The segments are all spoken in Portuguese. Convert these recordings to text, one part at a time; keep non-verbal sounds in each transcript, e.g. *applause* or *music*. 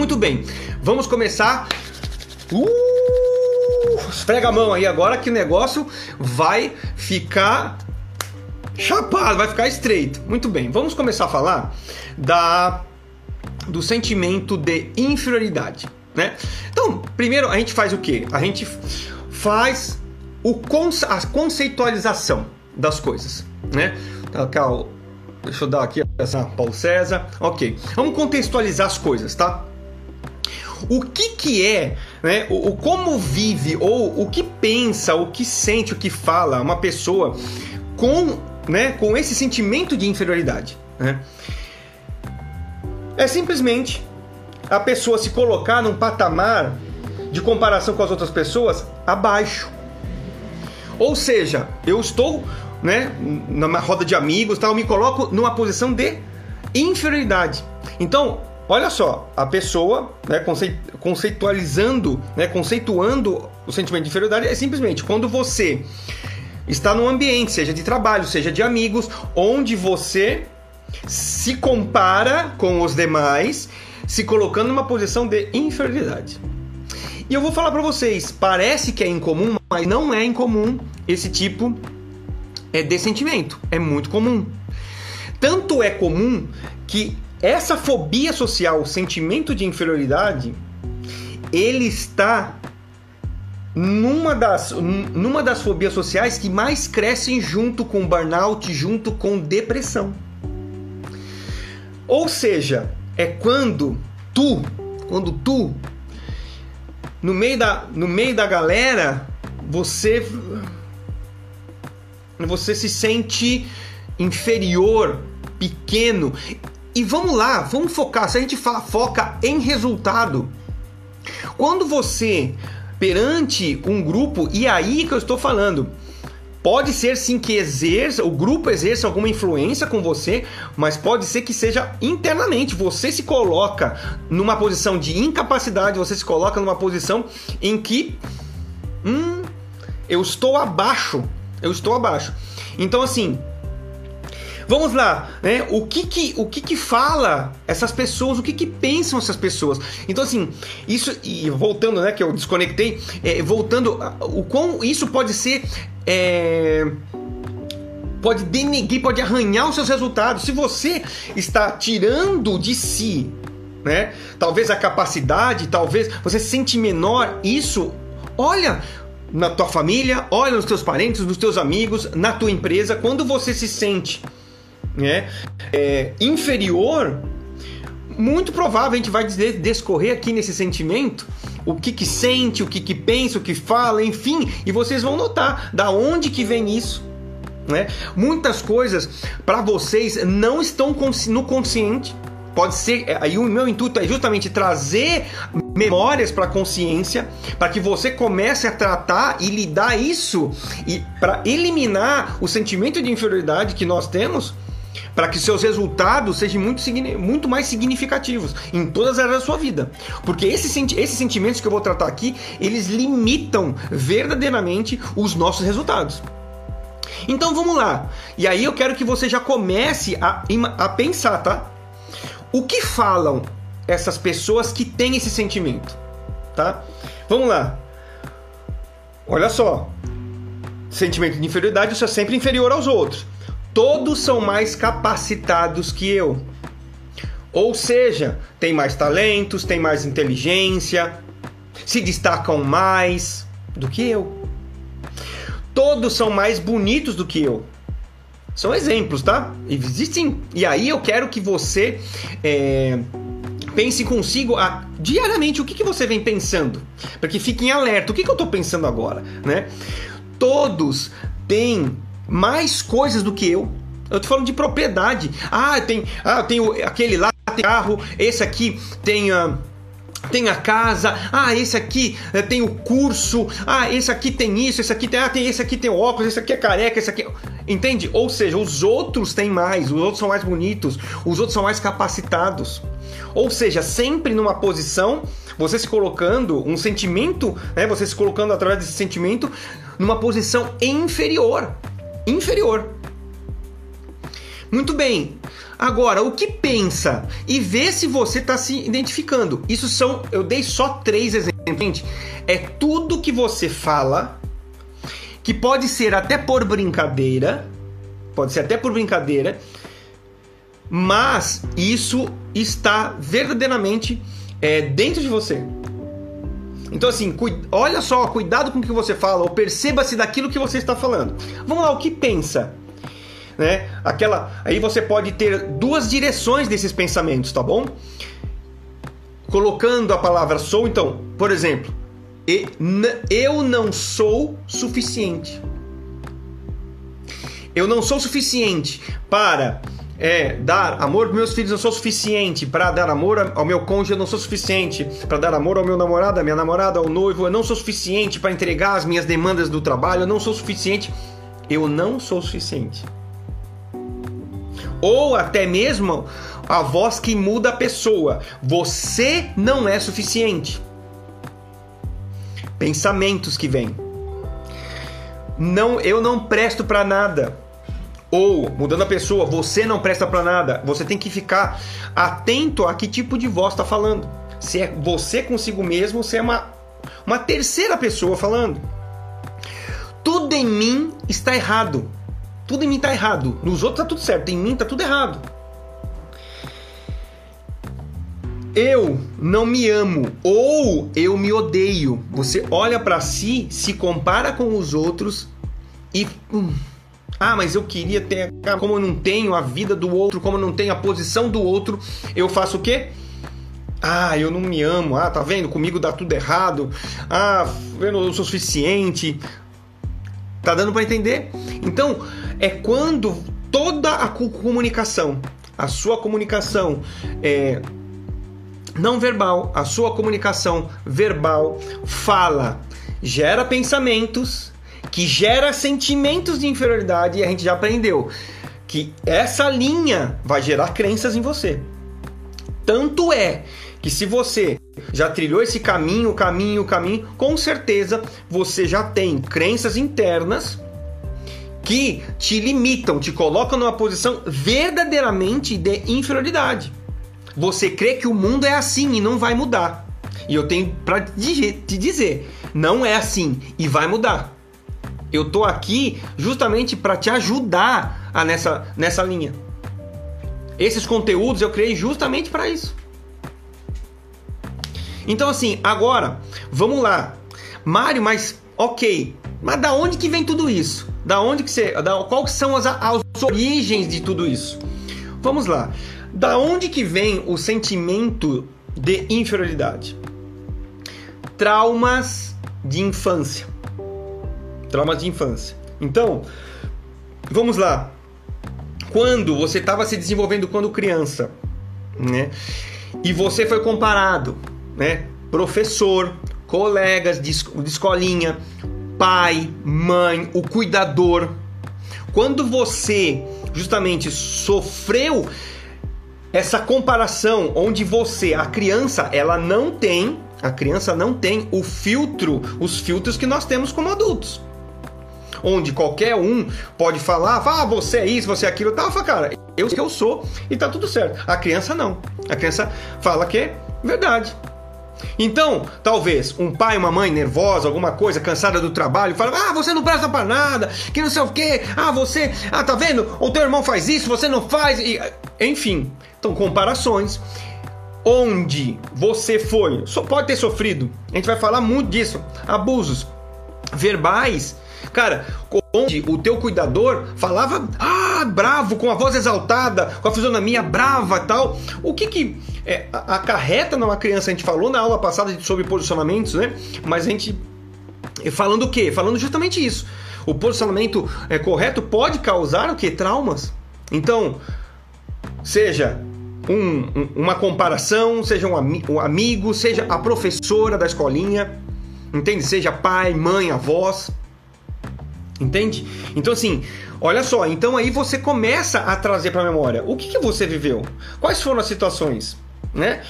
muito bem. Vamos começar. Uh, esfrega a mão aí agora que o negócio vai ficar chapado, vai ficar estreito. Muito bem. Vamos começar a falar da do sentimento de inferioridade, né? Então, primeiro a gente faz o quê? A gente faz o conce a conceitualização das coisas, né? Então, Deixa eu dar aqui essa Paulo César. Ok. Vamos contextualizar as coisas, tá? O que que é, né? O, o como vive ou o que pensa, o que sente, o que fala uma pessoa com, né? Com esse sentimento de inferioridade, né? É simplesmente a pessoa se colocar num patamar de comparação com as outras pessoas abaixo. Ou seja, eu estou né, numa roda de amigos, tal, me coloco numa posição de inferioridade. Então, olha só, a pessoa, né, conceitualizando, né, conceituando o sentimento de inferioridade é simplesmente quando você está num ambiente, seja de trabalho, seja de amigos, onde você se compara com os demais, se colocando numa posição de inferioridade. E eu vou falar para vocês, parece que é incomum, mas não é incomum esse tipo é de sentimento. É muito comum. Tanto é comum que essa fobia social, o sentimento de inferioridade, ele está numa das, numa das fobias sociais que mais crescem junto com burnout, junto com depressão. Ou seja, é quando tu, quando tu, no meio da, no meio da galera, você você se sente inferior, pequeno. E vamos lá, vamos focar. Se a gente fala, foca em resultado. Quando você perante um grupo, e aí que eu estou falando, pode ser sim que exerça, o grupo exerça alguma influência com você, mas pode ser que seja internamente. Você se coloca numa posição de incapacidade, você se coloca numa posição em que, hum, eu estou abaixo eu estou abaixo. Então, assim, Vamos lá, né? O que que, o que que fala essas pessoas, o que que pensam essas pessoas? Então, assim, isso, e voltando, né, que eu desconectei, é, voltando, o quão isso pode ser. É, pode denegrir, pode arranhar os seus resultados. Se você está tirando de si, né? Talvez a capacidade, talvez você se sente menor, isso, olha, na tua família, olha nos teus parentes, nos teus amigos, na tua empresa, quando você se sente né, é, inferior, muito provável a gente vai descorrer aqui nesse sentimento o que que sente, o que que pensa, o que fala, enfim, e vocês vão notar da onde que vem isso. Né? Muitas coisas para vocês não estão no consciente, Pode ser, é, aí o meu intuito é justamente trazer memórias para a consciência, para que você comece a tratar e lidar isso e para eliminar o sentimento de inferioridade que nós temos, para que seus resultados sejam muito, muito mais significativos em todas as áreas da sua vida. Porque esses, esses sentimentos que eu vou tratar aqui, eles limitam verdadeiramente os nossos resultados. Então vamos lá. E aí eu quero que você já comece a, a pensar, tá? O que falam essas pessoas que têm esse sentimento? Tá? Vamos lá. Olha só. Sentimento de inferioridade, isso é sempre inferior aos outros. Todos são mais capacitados que eu. Ou seja, tem mais talentos, tem mais inteligência, se destacam mais do que eu. Todos são mais bonitos do que eu. São exemplos, tá? Existem. E aí eu quero que você é, pense consigo a, diariamente o que, que você vem pensando. Para que fique em alerta. O que, que eu estou pensando agora, né? Todos têm mais coisas do que eu. Eu tô falando de propriedade. Ah, tem, ah, tem aquele lá tem carro, esse aqui tem uh, tem a casa, ah, esse aqui uh, tem o curso, ah, esse aqui tem isso, esse aqui tem, ah, tem esse aqui tem óculos, esse aqui é careca, esse aqui. Entende? Ou seja, os outros têm mais, os outros são mais bonitos, os outros são mais capacitados. Ou seja, sempre numa posição, você se colocando, um sentimento, né? Você se colocando através desse sentimento numa posição inferior. Inferior. Muito bem. Agora, o que pensa? E vê se você está se identificando. Isso são, eu dei só três exemplos. Gente, é tudo que você fala, que pode ser até por brincadeira, pode ser até por brincadeira, mas isso está verdadeiramente é, dentro de você. Então, assim, olha só, cuidado com o que você fala, ou perceba-se daquilo que você está falando. Vamos lá, o que pensa? Né? Aquela, aí você pode ter duas direções desses pensamentos, tá bom? Colocando a palavra sou, então, por exemplo, eu não sou suficiente. Eu não sou suficiente para é, dar amor para meus filhos, eu sou suficiente para dar amor ao meu cônjuge, eu não sou suficiente para dar amor ao meu namorado, à minha namorada, ao noivo, eu não sou suficiente para entregar as minhas demandas do trabalho, eu não sou suficiente. Eu não sou suficiente. Ou até mesmo a voz que muda a pessoa. Você não é suficiente. Pensamentos que vêm. Não, eu não presto para nada. Ou, mudando a pessoa, você não presta para nada. Você tem que ficar atento a que tipo de voz está falando. Se é você consigo mesmo, ou se é uma, uma terceira pessoa falando. Tudo em mim está errado. Tudo em mim está errado. Nos outros está tudo certo. Em mim está tudo errado. Eu não me amo ou eu me odeio. Você olha para si, se compara com os outros e hum, ah, mas eu queria ter. Como eu não tenho a vida do outro, como eu não tenho a posição do outro, eu faço o quê? Ah, eu não me amo. Ah, tá vendo? Comigo dá tudo errado. Ah, eu não sou suficiente. Tá dando para entender? Então, é quando toda a comunicação, a sua comunicação é, não verbal, a sua comunicação verbal, fala, gera pensamentos que gera sentimentos de inferioridade e a gente já aprendeu que essa linha vai gerar crenças em você. Tanto é que se você já trilhou esse caminho, caminho, caminho, com certeza você já tem crenças internas que te limitam, te colocam numa posição verdadeiramente de inferioridade. Você crê que o mundo é assim e não vai mudar. E eu tenho para te dizer, não é assim e vai mudar. Eu tô aqui justamente para te ajudar a nessa, nessa linha. Esses conteúdos eu criei justamente para isso. Então assim, agora, vamos lá. Mário, mas ok, mas da onde que vem tudo isso? Da onde que você, da, quais são as, as origens de tudo isso? Vamos lá. Da onde que vem o sentimento de inferioridade? Traumas de infância. Traumas de infância. Então, vamos lá. Quando você estava se desenvolvendo quando criança, né? E você foi comparado, né? Professor, colegas de, escolinha, pai, mãe, o cuidador. Quando você justamente sofreu essa comparação onde você, a criança, ela não tem, a criança não tem o filtro, os filtros que nós temos como adultos onde qualquer um pode falar, ah, você é isso, você é aquilo, tal, fala, cara, eu que eu sou e tá tudo certo. A criança não. A criança fala que é verdade. Então, talvez um pai, uma mãe nervosa, alguma coisa, cansada do trabalho, fala: "Ah, você não presta para nada, que não sei o quê. Ah, você, ah, tá vendo? O teu irmão faz isso, você não faz". E, enfim, então comparações onde você foi, só pode ter sofrido. A gente vai falar muito disso, abusos verbais Cara, onde o teu cuidador falava, ah, bravo, com a voz exaltada, com a fisionomia brava tal. O que que é, acarreta numa criança? A gente falou na aula passada sobre posicionamentos, né? Mas a gente. Falando o quê? Falando justamente isso. O posicionamento é, correto pode causar o que? Traumas. Então, seja um, uma comparação, seja um, ami um amigo, seja a professora da escolinha, entende? Seja pai, mãe, avós. Entende? Então, assim, olha só. Então, aí você começa a trazer para a memória o que, que você viveu, quais foram as situações, né?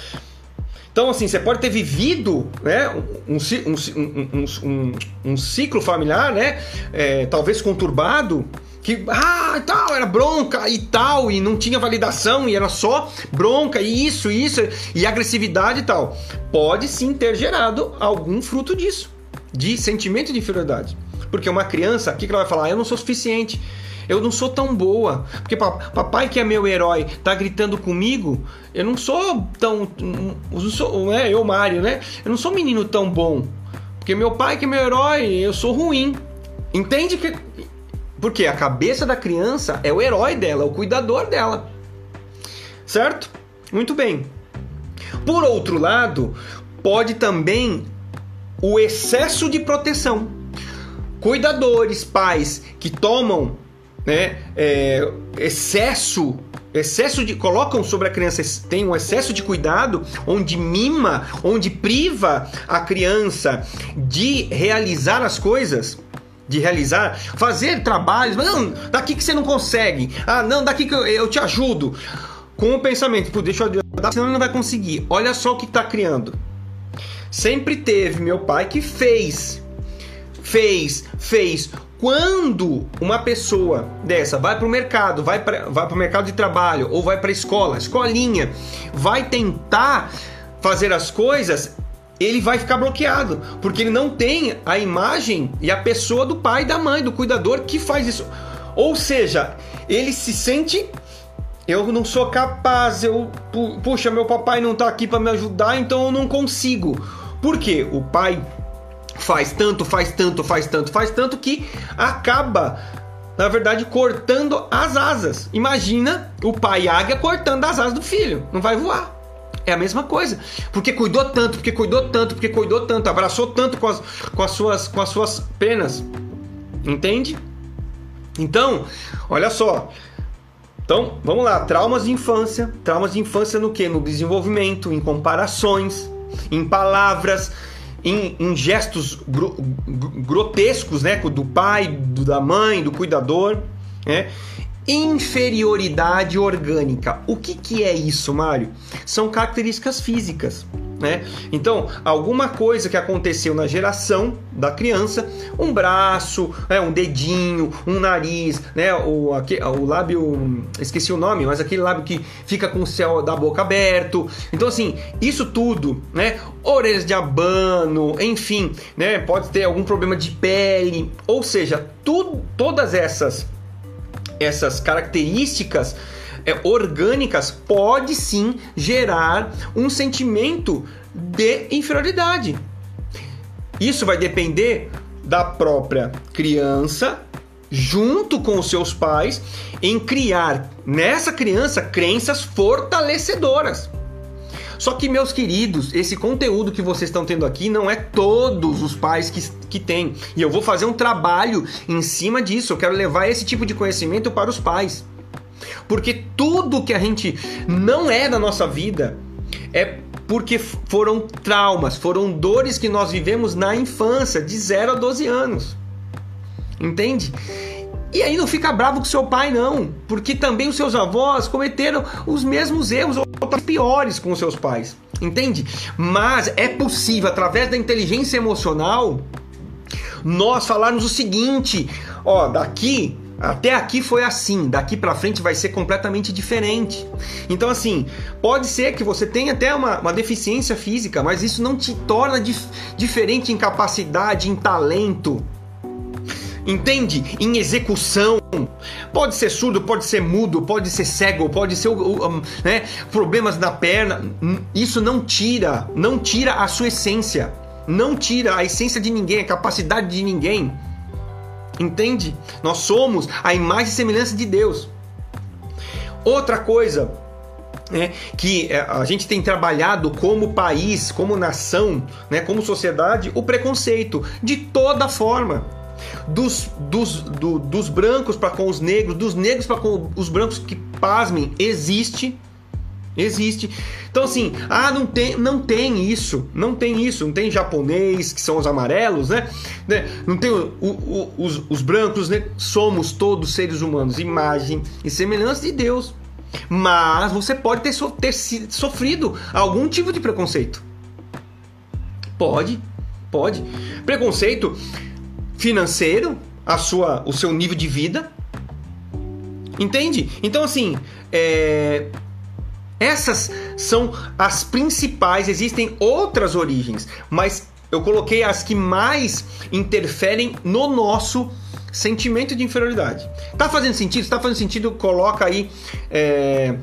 Então, assim, você pode ter vivido né, um, um, um, um ciclo familiar, né? É, talvez conturbado, que ah, tal, era bronca e tal, e não tinha validação, e era só bronca, e isso, isso, e agressividade e tal. Pode sim ter gerado algum fruto disso, de sentimento de inferioridade. Porque uma criança, o que, que ela vai falar? Eu não sou suficiente. Eu não sou tão boa. Porque papai, que é meu herói, tá gritando comigo. Eu não sou tão. Não sou, não é eu, Mário, né? Eu não sou um menino tão bom. Porque meu pai, que é meu herói, eu sou ruim. Entende que. Porque a cabeça da criança é o herói dela, o cuidador dela. Certo? Muito bem. Por outro lado, pode também o excesso de proteção. Cuidadores, pais que tomam né, é, excesso excesso de colocam sobre a criança tem um excesso de cuidado onde mima onde priva a criança de realizar as coisas de realizar fazer trabalhos não daqui que você não consegue ah não daqui que eu, eu te ajudo. Com o pensamento Pô, deixa eu ajudar senão ele não vai conseguir. Olha só o que está criando. Sempre teve meu pai que fez fez fez quando uma pessoa dessa vai para o mercado, vai para vai o mercado de trabalho ou vai para a escola, escolinha, vai tentar fazer as coisas, ele vai ficar bloqueado, porque ele não tem a imagem e a pessoa do pai, da mãe, do cuidador que faz isso. Ou seja, ele se sente eu não sou capaz, eu puxa, meu papai não está aqui para me ajudar, então eu não consigo. Por quê? O pai faz tanto, faz tanto, faz tanto, faz tanto que acaba, na verdade, cortando as asas. Imagina o pai águia cortando as asas do filho, não vai voar. É a mesma coisa. Porque cuidou tanto, porque cuidou tanto, porque cuidou tanto, abraçou tanto com as, com as, suas, com as suas penas. Entende? Então, olha só. Então, vamos lá. Traumas de infância. Traumas de infância no que? No desenvolvimento, em comparações, em palavras, em, em gestos gro, grotescos, né? Do pai, do, da mãe, do cuidador, né? Inferioridade orgânica. O que, que é isso, Mário? São características físicas. Né? Então, alguma coisa que aconteceu na geração da criança, um braço, né, um dedinho, um nariz, né, o, aqui, o lábio, esqueci o nome, mas aquele lábio que fica com o céu da boca aberto. Então, assim, isso tudo, né, orelhas de abano, enfim, né, pode ter algum problema de pele, ou seja, tudo, todas essas essas características é, orgânicas pode sim gerar um sentimento de inferioridade. Isso vai depender da própria criança junto com os seus pais em criar nessa criança crenças fortalecedoras. Só que, meus queridos, esse conteúdo que vocês estão tendo aqui não é todos os pais que, que têm. E eu vou fazer um trabalho em cima disso. Eu quero levar esse tipo de conhecimento para os pais. Porque tudo que a gente não é da nossa vida é porque foram traumas, foram dores que nós vivemos na infância, de 0 a 12 anos. Entende? E aí não fica bravo com seu pai, não, porque também os seus avós cometeram os mesmos erros ou piores com os seus pais. Entende? Mas é possível, através da inteligência emocional, nós falarmos o seguinte: ó, daqui até aqui foi assim, daqui para frente vai ser completamente diferente. Então, assim, pode ser que você tenha até uma, uma deficiência física, mas isso não te torna dif diferente em capacidade, em talento. Entende? Em execução. Pode ser surdo, pode ser mudo, pode ser cego, pode ser né, problemas na perna. Isso não tira, não tira a sua essência. Não tira a essência de ninguém, a capacidade de ninguém. Entende? Nós somos a imagem e semelhança de Deus. Outra coisa né, que é, a gente tem trabalhado como país, como nação, né, como sociedade, o preconceito de toda forma. Dos, dos, do, dos brancos para com os negros, dos negros para com os brancos que, pasmem, existe Existe. Então, assim, ah, não tem, não tem isso, não tem isso, não tem japonês, que são os amarelos, né? né? Não tem o, o, os, os brancos, né? Somos todos seres humanos, imagem e semelhança de Deus. Mas você pode ter, so ter sofrido algum tipo de preconceito. Pode, pode. Preconceito financeiro, a sua, o seu nível de vida. Entende? Então, assim, é... essas são as principais. Existem outras origens, mas eu coloquei as que mais interferem no nosso sentimento de inferioridade. Tá fazendo sentido? Se tá fazendo sentido, coloca aí é,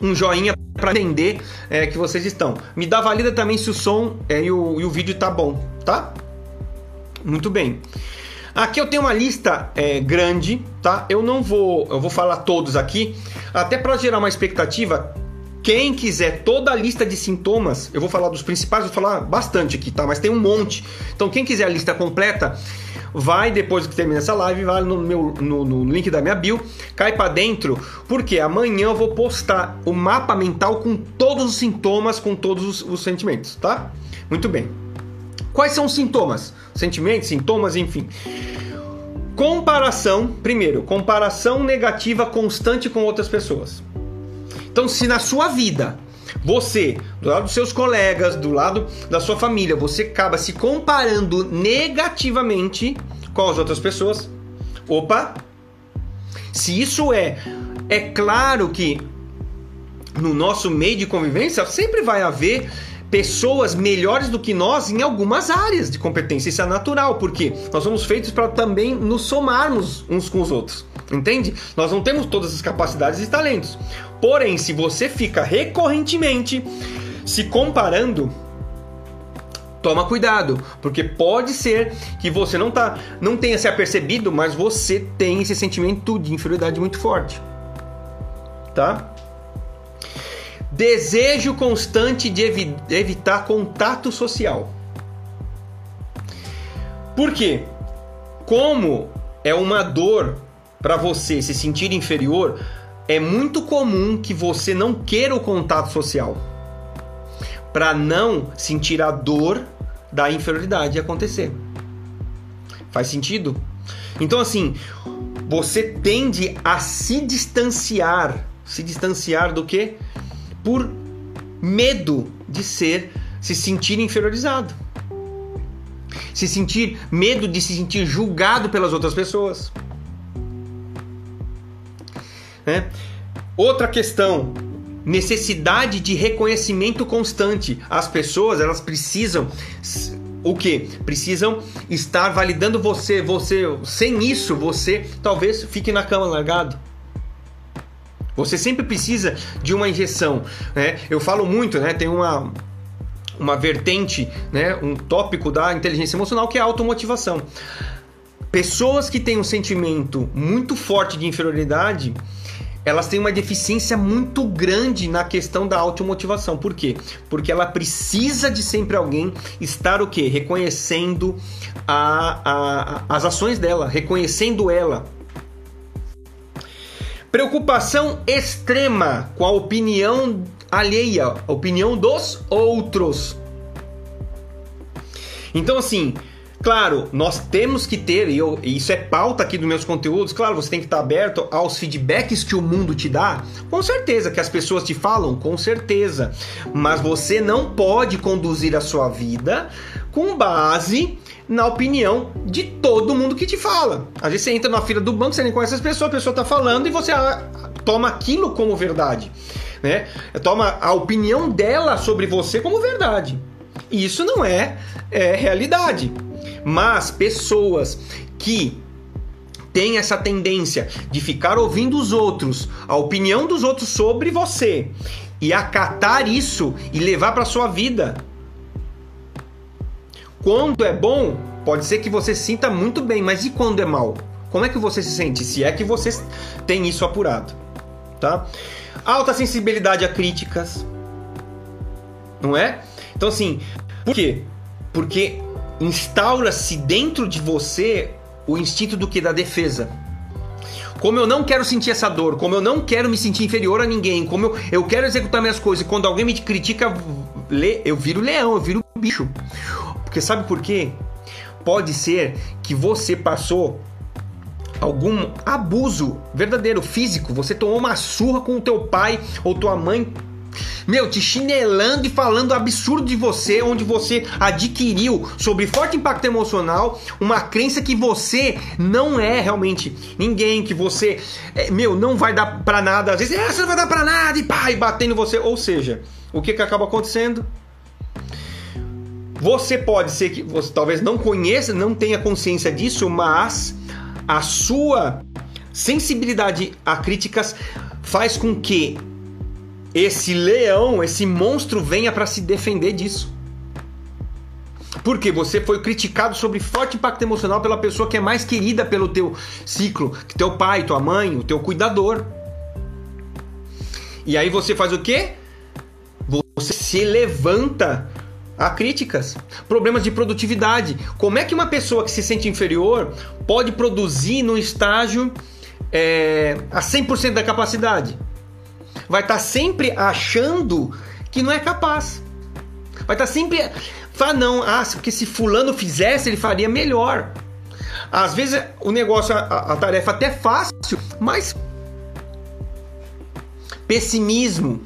um joinha para entender é, que vocês estão. Me dá valida também se o som é, e, o, e o vídeo tá bom, tá? Muito bem. Aqui eu tenho uma lista é, grande, tá? Eu não vou, eu vou falar todos aqui, até para gerar uma expectativa. Quem quiser toda a lista de sintomas, eu vou falar dos principais, vou falar bastante aqui, tá? Mas tem um monte. Então quem quiser a lista completa, vai depois que termina essa live, vai no, meu, no, no link da minha bio, cai para dentro, porque amanhã eu vou postar o mapa mental com todos os sintomas, com todos os, os sentimentos, tá? Muito bem. Quais são os sintomas? Sentimentos, sintomas, enfim. Comparação, primeiro, comparação negativa constante com outras pessoas. Então, se na sua vida você, do lado dos seus colegas, do lado da sua família, você acaba se comparando negativamente com as outras pessoas. Opa! Se isso é, é claro que no nosso meio de convivência sempre vai haver pessoas melhores do que nós em algumas áreas de competência. Isso é natural, porque nós somos feitos para também nos somarmos uns com os outros. Entende? Nós não temos todas as capacidades e talentos. Porém, se você fica recorrentemente se comparando, toma cuidado, porque pode ser que você não tá, não tenha se apercebido, mas você tem esse sentimento de inferioridade muito forte. Tá? Desejo constante de evi evitar contato social. Por quê? Como é uma dor para você se sentir inferior, é muito comum que você não queira o contato social para não sentir a dor da inferioridade acontecer. Faz sentido? Então assim, você tende a se distanciar, se distanciar do que? por medo de ser, se sentir inferiorizado. Se sentir medo de se sentir julgado pelas outras pessoas. Né? Outra questão, necessidade de reconhecimento constante. As pessoas, elas precisam o que? Precisam estar validando você, você, sem isso, você talvez fique na cama largado. Você sempre precisa de uma injeção. Né? Eu falo muito, né? Tem uma, uma vertente, né? um tópico da inteligência emocional que é a automotivação. Pessoas que têm um sentimento muito forte de inferioridade, elas têm uma deficiência muito grande na questão da automotivação. Por quê? Porque ela precisa de sempre alguém estar o quê? Reconhecendo a, a, as ações dela, reconhecendo ela. Preocupação extrema com a opinião alheia, a opinião dos outros. Então, assim, claro, nós temos que ter, e, eu, isso é pauta aqui dos meus conteúdos, claro, você tem que estar aberto aos feedbacks que o mundo te dá. Com certeza que as pessoas te falam, com certeza. Mas você não pode conduzir a sua vida com base na opinião de todo mundo que te fala. Às vezes você entra na fila do banco, você nem conhece as pessoas, a pessoa está falando e você ah, toma aquilo como verdade. Né? Toma a opinião dela sobre você como verdade. E isso não é, é realidade. Mas pessoas que têm essa tendência de ficar ouvindo os outros, a opinião dos outros sobre você, e acatar isso e levar para sua vida, quando é bom, pode ser que você se sinta muito bem, mas e quando é mal? Como é que você se sente? Se é que você tem isso apurado, tá? Alta sensibilidade a críticas, não é? Então assim, por quê? Porque instaura-se dentro de você o instinto do que da defesa. Como eu não quero sentir essa dor, como eu não quero me sentir inferior a ninguém, como eu, eu quero executar minhas coisas, quando alguém me critica, eu viro leão, eu viro bicho. Porque sabe por quê? Pode ser que você passou algum abuso verdadeiro físico, você tomou uma surra com o teu pai ou tua mãe meu, te chinelando e falando absurdo de você, onde você adquiriu sobre forte impacto emocional uma crença que você não é realmente ninguém, que você, é, meu, não vai dar pra nada. Às vezes, é, você não vai dar pra nada e pá, e batendo você. Ou seja, o que que acaba acontecendo? Você pode ser que você talvez não conheça, não tenha consciência disso, mas a sua sensibilidade a críticas faz com que esse leão, esse monstro venha para se defender disso. Porque você foi criticado sobre forte impacto emocional pela pessoa que é mais querida pelo teu ciclo, que teu pai, tua mãe, o teu cuidador. E aí você faz o quê? Você se levanta a críticas. Problemas de produtividade. Como é que uma pessoa que se sente inferior pode produzir no estágio é, a 100% da capacidade? Vai estar tá sempre achando que não é capaz. Vai estar tá sempre. Fala, não, ah, porque se Fulano fizesse, ele faria melhor. Às vezes o negócio, a, a tarefa até é fácil, mas pessimismo,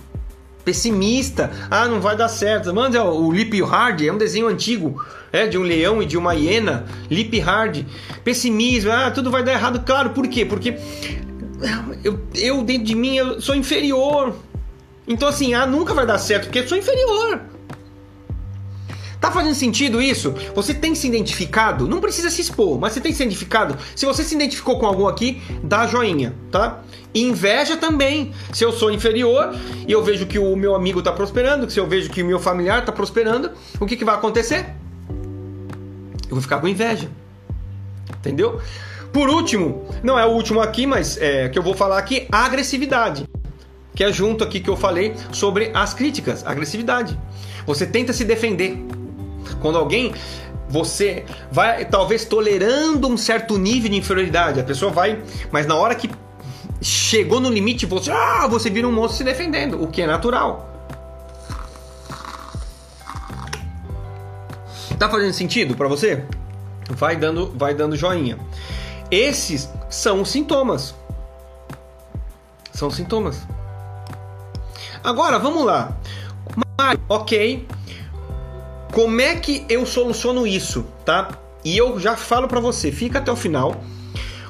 pessimista. Ah, não vai dar certo. Manda o Lip Hard, é um desenho antigo, é de um leão e de uma hiena. Lip Hard, pessimismo. Ah, tudo vai dar errado. Claro, por quê? Porque eu, eu dentro de mim eu sou inferior. Então assim, ah, nunca vai dar certo porque eu sou inferior. Tá fazendo sentido isso? Você tem se identificado? Não precisa se expor, mas você tem se identificado? Se você se identificou com algum aqui, dá joinha, tá? Inveja também. Se eu sou inferior e eu vejo que o meu amigo está prosperando, se eu vejo que o meu familiar está prosperando, o que, que vai acontecer? Eu vou ficar com inveja. Entendeu? Por último, não é o último aqui, mas é que eu vou falar aqui, agressividade. Que é junto aqui que eu falei sobre as críticas, agressividade. Você tenta se defender. Quando alguém você vai talvez tolerando um certo nível de inferioridade, a pessoa vai, mas na hora que chegou no limite, você, ah, você vira um monstro se defendendo, o que é natural. Tá fazendo sentido para você? Vai dando, vai dando joinha. Esses são os sintomas. São sintomas. Agora, vamos lá. ok. Como é que eu soluciono isso, tá? E eu já falo para você, fica até o final,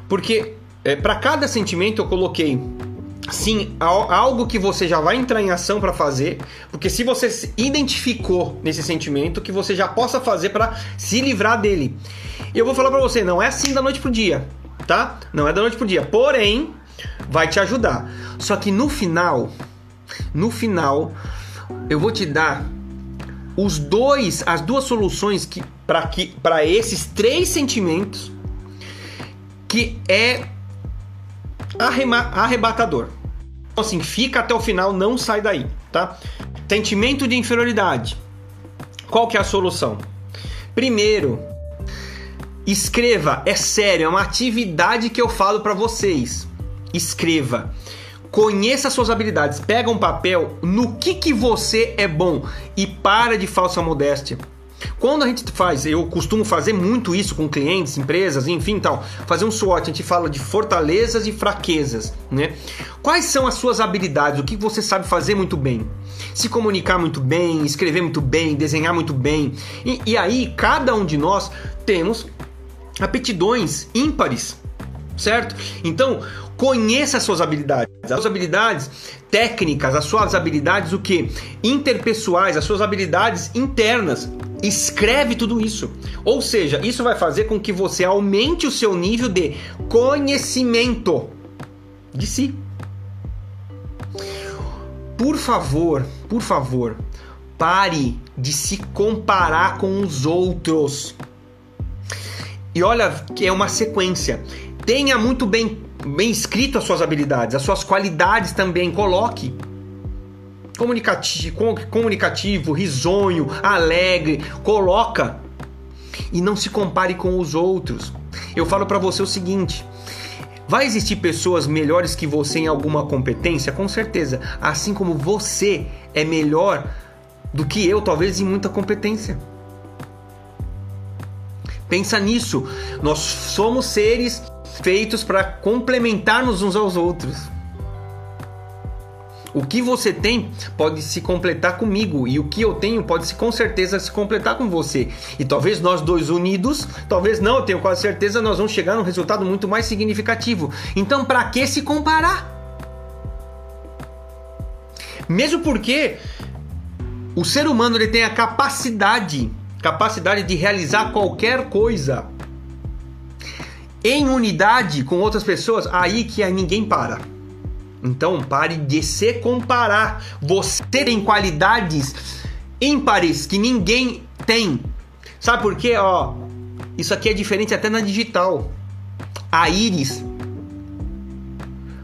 porque é, para cada sentimento eu coloquei sim algo que você já vai entrar em ação para fazer, porque se você se identificou nesse sentimento, que você já possa fazer para se livrar dele. Eu vou falar para você, não é assim da noite pro dia, tá? Não é da noite pro dia, porém vai te ajudar. Só que no final, no final, eu vou te dar os dois, as duas soluções que para que para esses três sentimentos que é arrebatador. Então, assim, fica até o final, não sai daí, tá? Sentimento de inferioridade. Qual que é a solução? Primeiro, escreva, é sério, é uma atividade que eu falo para vocês. Escreva. Conheça suas habilidades, pega um papel no que que você é bom e para de falsa modéstia. Quando a gente faz, eu costumo fazer muito isso com clientes, empresas, enfim, tal, fazer um SWOT, a gente fala de fortalezas e fraquezas, né? Quais são as suas habilidades? O que você sabe fazer muito bem? Se comunicar muito bem, escrever muito bem, desenhar muito bem. E, e aí, cada um de nós temos aptidões ímpares, certo? Então, conheça as suas habilidades, as suas habilidades técnicas, as suas habilidades o que? Interpessoais, as suas habilidades internas. Escreve tudo isso. Ou seja, isso vai fazer com que você aumente o seu nível de conhecimento de si. Por favor, por favor, pare de se comparar com os outros. E olha que é uma sequência. Tenha muito bem, bem escrito as suas habilidades, as suas qualidades também. Coloque comunicativo, comunicativo, risonho, alegre, coloca e não se compare com os outros. Eu falo para você o seguinte: vai existir pessoas melhores que você em alguma competência, com certeza, assim como você é melhor do que eu, talvez em muita competência. Pensa nisso. Nós somos seres feitos para complementarmos uns aos outros. O que você tem pode se completar comigo e o que eu tenho pode com certeza se completar com você. E talvez nós dois unidos, talvez não, eu tenho quase certeza, nós vamos chegar num resultado muito mais significativo. Então, para que se comparar? Mesmo porque o ser humano ele tem a capacidade, capacidade de realizar qualquer coisa em unidade com outras pessoas, aí que ninguém para. Então pare de se comparar. Você tem qualidades ímpares que ninguém tem. Sabe por quê? Ó, isso aqui é diferente até na digital. A íris.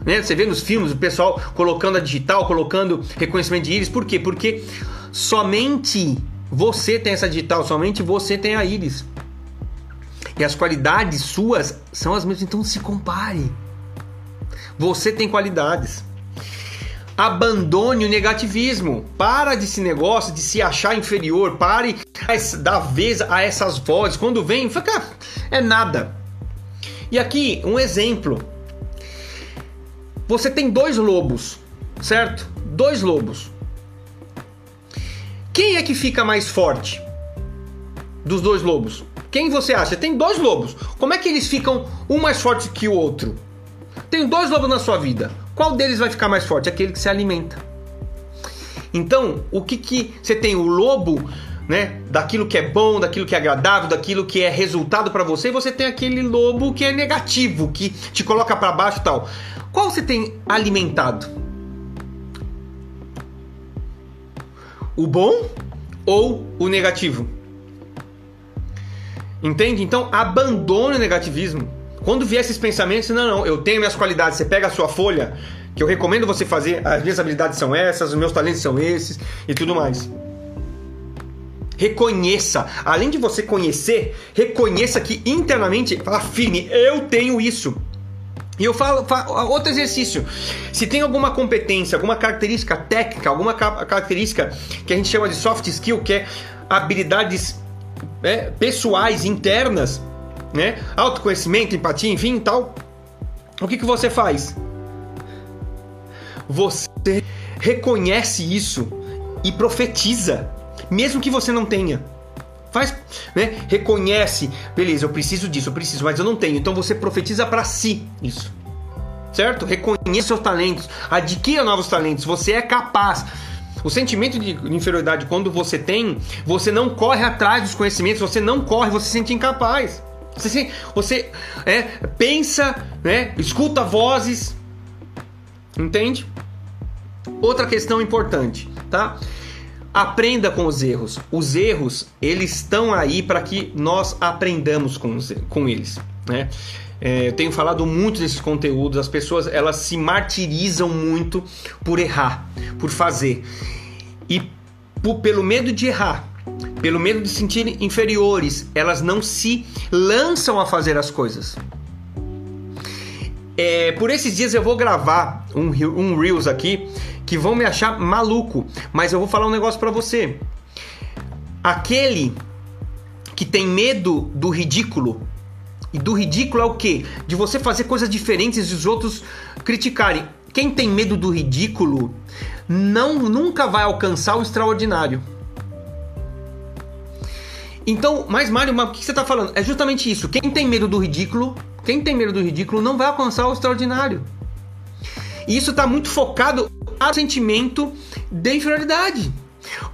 Né? Você vê nos filmes o pessoal colocando a digital, colocando reconhecimento de íris. Por quê? Porque somente você tem essa digital, somente você tem a íris. E as qualidades suas são as mesmas, então se compare. Você tem qualidades. Abandone o negativismo. Para desse negócio de se achar inferior. Pare dar vez a essas vozes. Quando vem, fica é nada. E aqui um exemplo. Você tem dois lobos, certo? Dois lobos. Quem é que fica mais forte dos dois lobos? Quem você acha? Tem dois lobos. Como é que eles ficam um mais forte que o outro? Tem dois lobos na sua vida. Qual deles vai ficar mais forte? Aquele que se alimenta. Então, o que que você tem? O lobo, né? Daquilo que é bom, daquilo que é agradável, daquilo que é resultado para você. E você tem aquele lobo que é negativo, que te coloca para baixo e tal. Qual você tem alimentado? O bom ou o negativo? Entende? Então, abandone o negativismo. Quando vier esses pensamentos, não, não, eu tenho minhas qualidades, você pega a sua folha, que eu recomendo você fazer, as minhas habilidades são essas, os meus talentos são esses e tudo mais. Reconheça, além de você conhecer, reconheça que internamente, afirme, eu tenho isso. E eu falo, falo, outro exercício. Se tem alguma competência, alguma característica técnica, alguma característica que a gente chama de soft skill, que é habilidades é, pessoais, internas, né? Autoconhecimento, empatia, enfim, tal. O que, que você faz? Você reconhece isso e profetiza, mesmo que você não tenha. Faz, né? Reconhece, beleza, eu preciso disso, eu preciso, mas eu não tenho. Então você profetiza para si isso. Certo? Reconheça seus talentos, adquira novos talentos, você é capaz. O sentimento de inferioridade, quando você tem, você não corre atrás dos conhecimentos, você não corre, você se sente incapaz. Você, você é, pensa, né, escuta vozes, entende? Outra questão importante, tá? Aprenda com os erros. Os erros, eles estão aí para que nós aprendamos com, os, com eles, né? É, eu tenho falado muito desses conteúdos, as pessoas elas se martirizam muito por errar, por fazer. E por, pelo medo de errar, pelo medo de se sentir inferiores, elas não se lançam a fazer as coisas. É, por esses dias eu vou gravar um, um Reels aqui que vão me achar maluco, mas eu vou falar um negócio para você. Aquele que tem medo do ridículo, e do ridículo é o quê? De você fazer coisas diferentes e os outros criticarem. Quem tem medo do ridículo não nunca vai alcançar o extraordinário. Então, mas Mário, mas o que você está falando? É justamente isso. Quem tem medo do ridículo, quem tem medo do ridículo não vai alcançar o extraordinário. E isso está muito focado no sentimento de inferioridade.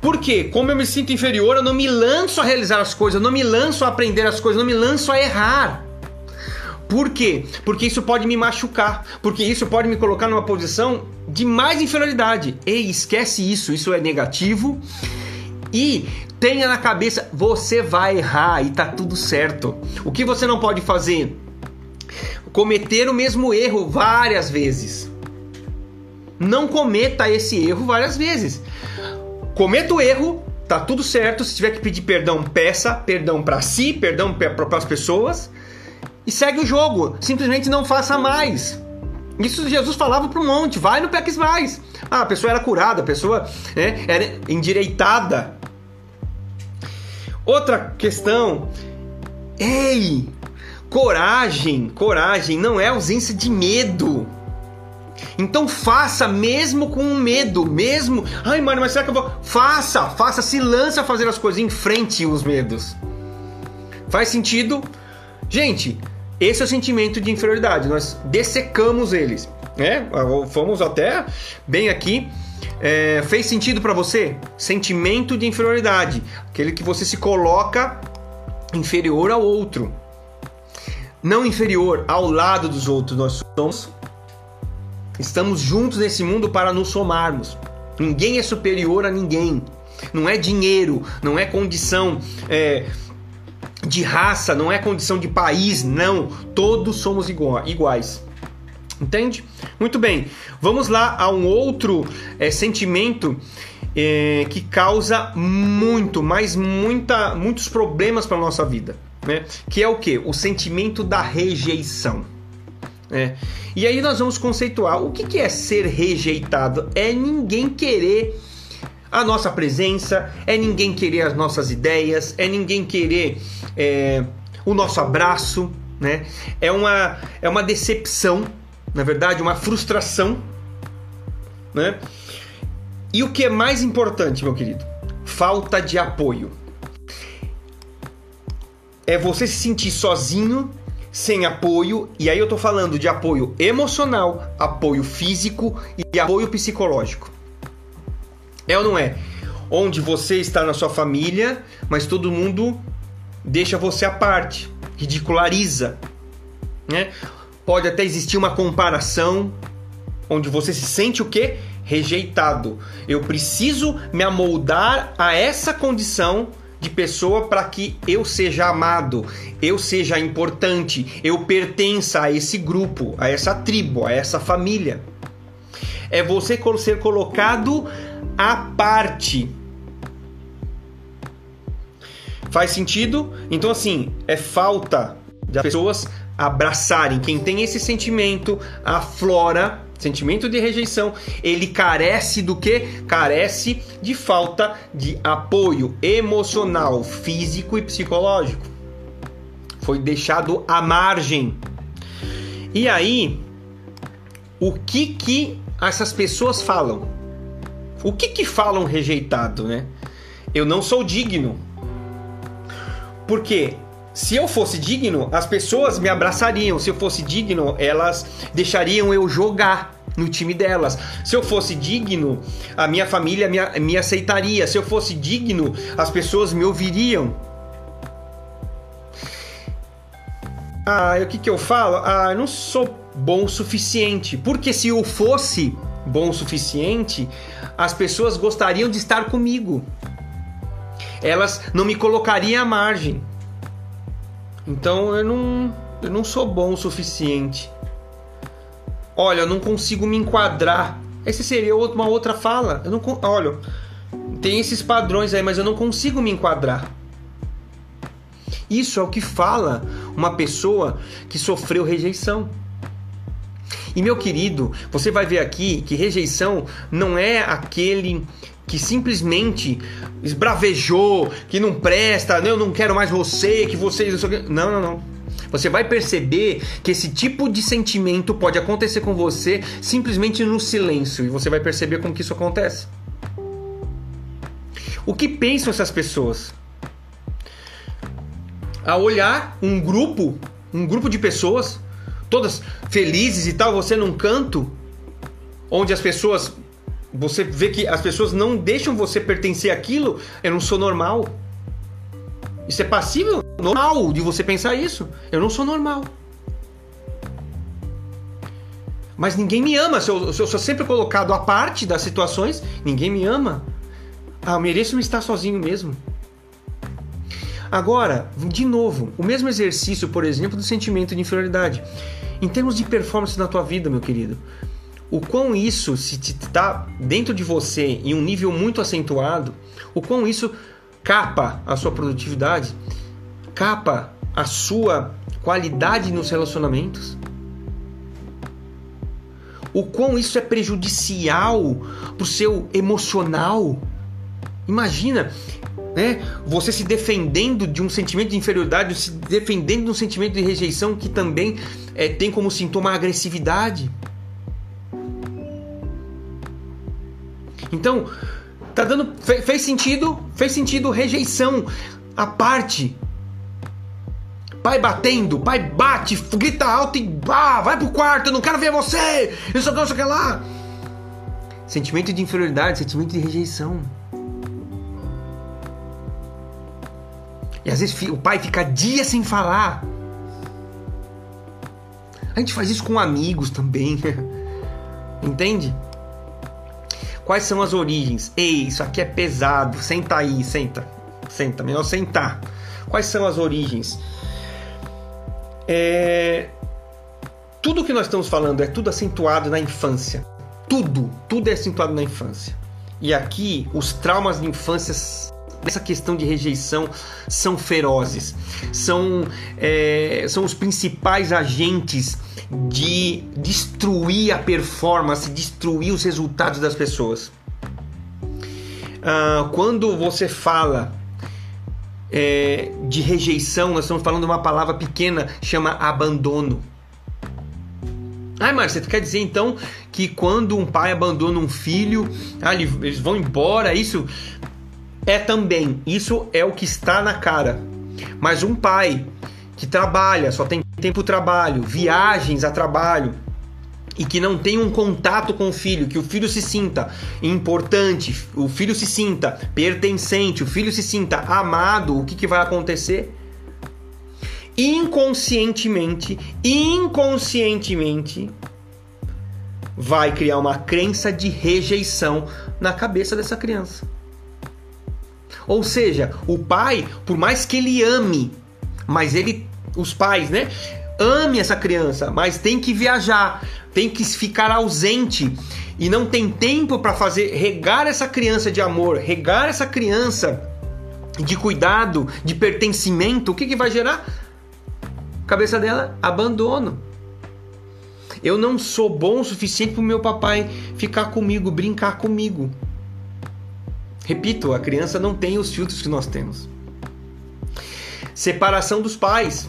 Porque, como eu me sinto inferior, eu não me lanço a realizar as coisas, eu não me lanço a aprender as coisas, eu não me lanço a errar. Por quê? Porque isso pode me machucar, porque isso pode me colocar numa posição de mais inferioridade. Ei, esquece isso, isso é negativo. E tenha na cabeça, você vai errar e tá tudo certo. O que você não pode fazer? Cometer o mesmo erro várias vezes. Não cometa esse erro várias vezes. Cometa o erro, tá tudo certo. Se tiver que pedir perdão, peça perdão para si, perdão para as pessoas e segue o jogo. Simplesmente não faça mais. Isso Jesus falava para um monte, vai no peques mais. Ah, a pessoa era curada, a pessoa né, era endireitada. Outra questão, Ei! Coragem, coragem não é ausência de medo. Então faça mesmo com medo, mesmo. Ai, mano, mas será que eu vou? Faça, faça, se lança a fazer as coisas, enfrente os medos. Faz sentido? Gente, esse é o sentimento de inferioridade. Nós dessecamos eles, né? Fomos até bem aqui. É, fez sentido para você? Sentimento de inferioridade, aquele que você se coloca inferior ao outro, não inferior ao lado dos outros. Nós somos Estamos juntos nesse mundo para nos somarmos. Ninguém é superior a ninguém. Não é dinheiro, não é condição é, de raça, não é condição de país, não. Todos somos iguais. Entende? Muito bem. Vamos lá a um outro é, sentimento é, que causa muito, mas muita, muitos problemas para nossa vida, né? Que é o que? O sentimento da rejeição. É. E aí nós vamos conceituar o que, que é ser rejeitado. É ninguém querer a nossa presença, é ninguém querer as nossas ideias, é ninguém querer é, o nosso abraço, né? É uma, é uma decepção, na verdade, uma frustração, né? E o que é mais importante, meu querido? Falta de apoio. É você se sentir sozinho sem apoio, e aí eu tô falando de apoio emocional, apoio físico e apoio psicológico. É ou não é? Onde você está na sua família, mas todo mundo deixa você à parte, ridiculariza, né? Pode até existir uma comparação onde você se sente o quê? Rejeitado. Eu preciso me amoldar a essa condição de pessoa para que eu seja amado, eu seja importante, eu pertença a esse grupo, a essa tribo, a essa família. É você ser colocado à parte. Faz sentido? Então, assim, é falta de pessoas abraçarem. Quem tem esse sentimento aflora sentimento de rejeição, ele carece do que? Carece de falta de apoio emocional, físico e psicológico. Foi deixado à margem. E aí, o que que essas pessoas falam? O que que falam rejeitado, né? Eu não sou digno. Porque se eu fosse digno, as pessoas me abraçariam. Se eu fosse digno, elas deixariam eu jogar no time delas. Se eu fosse digno, a minha família me, me aceitaria. Se eu fosse digno, as pessoas me ouviriam. Ah, o que, que eu falo? Ah, eu não sou bom o suficiente. Porque se eu fosse bom o suficiente, as pessoas gostariam de estar comigo. Elas não me colocariam à margem. Então eu não, eu não sou bom o suficiente. Olha, eu não consigo me enquadrar. Essa seria uma outra fala. Eu não, olha, tem esses padrões aí, mas eu não consigo me enquadrar. Isso é o que fala uma pessoa que sofreu rejeição. E meu querido, você vai ver aqui que rejeição não é aquele que simplesmente esbravejou, que não presta, eu não quero mais você, que você. Não, não, não. Você vai perceber que esse tipo de sentimento pode acontecer com você simplesmente no silêncio e você vai perceber como que isso acontece. O que pensam essas pessoas? A olhar um grupo, um grupo de pessoas, todas felizes e tal, você num canto onde as pessoas você vê que as pessoas não deixam você pertencer àquilo, eu não sou normal. Isso é passível, normal de você pensar isso. Eu não sou normal. Mas ninguém me ama. Se eu, se eu sou sempre colocado à parte das situações, ninguém me ama. Ah, eu mereço me estar sozinho mesmo. Agora, de novo, o mesmo exercício, por exemplo, do sentimento de inferioridade. Em termos de performance na tua vida, meu querido, o quão isso se está dentro de você em um nível muito acentuado, o quão isso capa a sua produtividade, capa a sua qualidade nos relacionamentos, o quão isso é prejudicial para o seu emocional. Imagina, né? Você se defendendo de um sentimento de inferioridade, se defendendo de um sentimento de rejeição que também é, tem como sintoma a agressividade. Então, tá dando fez sentido, fez sentido rejeição a parte. Pai batendo, pai bate, grita alto e ah, vai pro quarto, eu não quero ver você. Isso não sei o que lá. Sentimento de inferioridade, sentimento de rejeição. E às vezes o pai fica dias sem falar. A gente faz isso com amigos também. *laughs* Entende? Quais são as origens? Ei, isso aqui é pesado. Senta aí, senta. Senta, melhor sentar. Quais são as origens? É... Tudo que nós estamos falando é tudo acentuado na infância. Tudo, tudo é acentuado na infância. E aqui, os traumas de infância essa questão de rejeição são ferozes, são, é, são os principais agentes de destruir a performance, destruir os resultados das pessoas. Ah, quando você fala é, de rejeição, nós estamos falando de uma palavra pequena, chama abandono. Ai, Márcia, você quer dizer então que quando um pai abandona um filho, ah, eles vão embora, isso é também, isso é o que está na cara. Mas um pai que trabalha, só tem tempo trabalho, viagens a trabalho e que não tem um contato com o filho, que o filho se sinta importante, o filho se sinta pertencente, o filho se sinta amado, o que, que vai acontecer? Inconscientemente, inconscientemente, vai criar uma crença de rejeição na cabeça dessa criança. Ou seja, o pai, por mais que ele ame, mas ele, os pais, né? Ame essa criança, mas tem que viajar, tem que ficar ausente e não tem tempo para fazer regar essa criança de amor, regar essa criança de cuidado, de pertencimento, o que, que vai gerar? Cabeça dela, abandono. Eu não sou bom o suficiente para o meu papai ficar comigo, brincar comigo. Repito, a criança não tem os filtros que nós temos. Separação dos pais.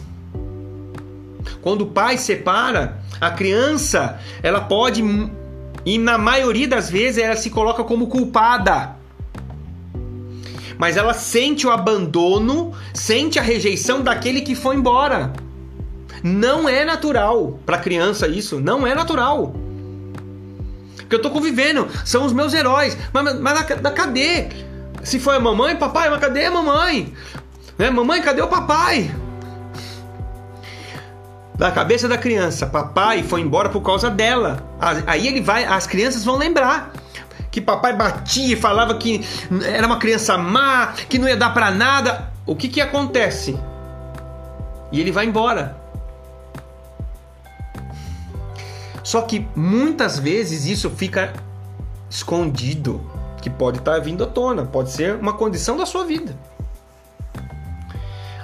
Quando o pai separa, a criança, ela pode e na maioria das vezes ela se coloca como culpada. Mas ela sente o abandono, sente a rejeição daquele que foi embora. Não é natural para criança isso, não é natural que eu tô convivendo, são os meus heróis. Mas, mas, mas cadê? Se foi a mamãe, papai, mas cadê a mamãe? Né? Mamãe, cadê o papai? Da cabeça da criança, papai foi embora por causa dela. Aí ele vai, as crianças vão lembrar que papai batia e falava que era uma criança má, que não ia dar para nada. O que que acontece? E ele vai embora. Só que muitas vezes isso fica escondido, que pode estar tá vindo à tona, pode ser uma condição da sua vida.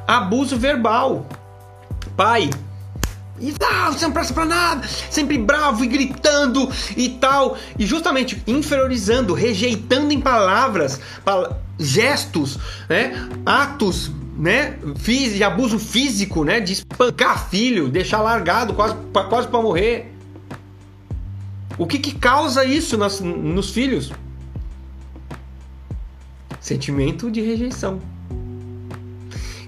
Abuso verbal. Pai, e tal, você não presta pra nada, sempre bravo e gritando e tal, e justamente inferiorizando, rejeitando em palavras, gestos, né, atos, né, de abuso físico, né, de espancar filho, deixar largado quase, quase para morrer. O que, que causa isso nas, nos filhos? Sentimento de rejeição.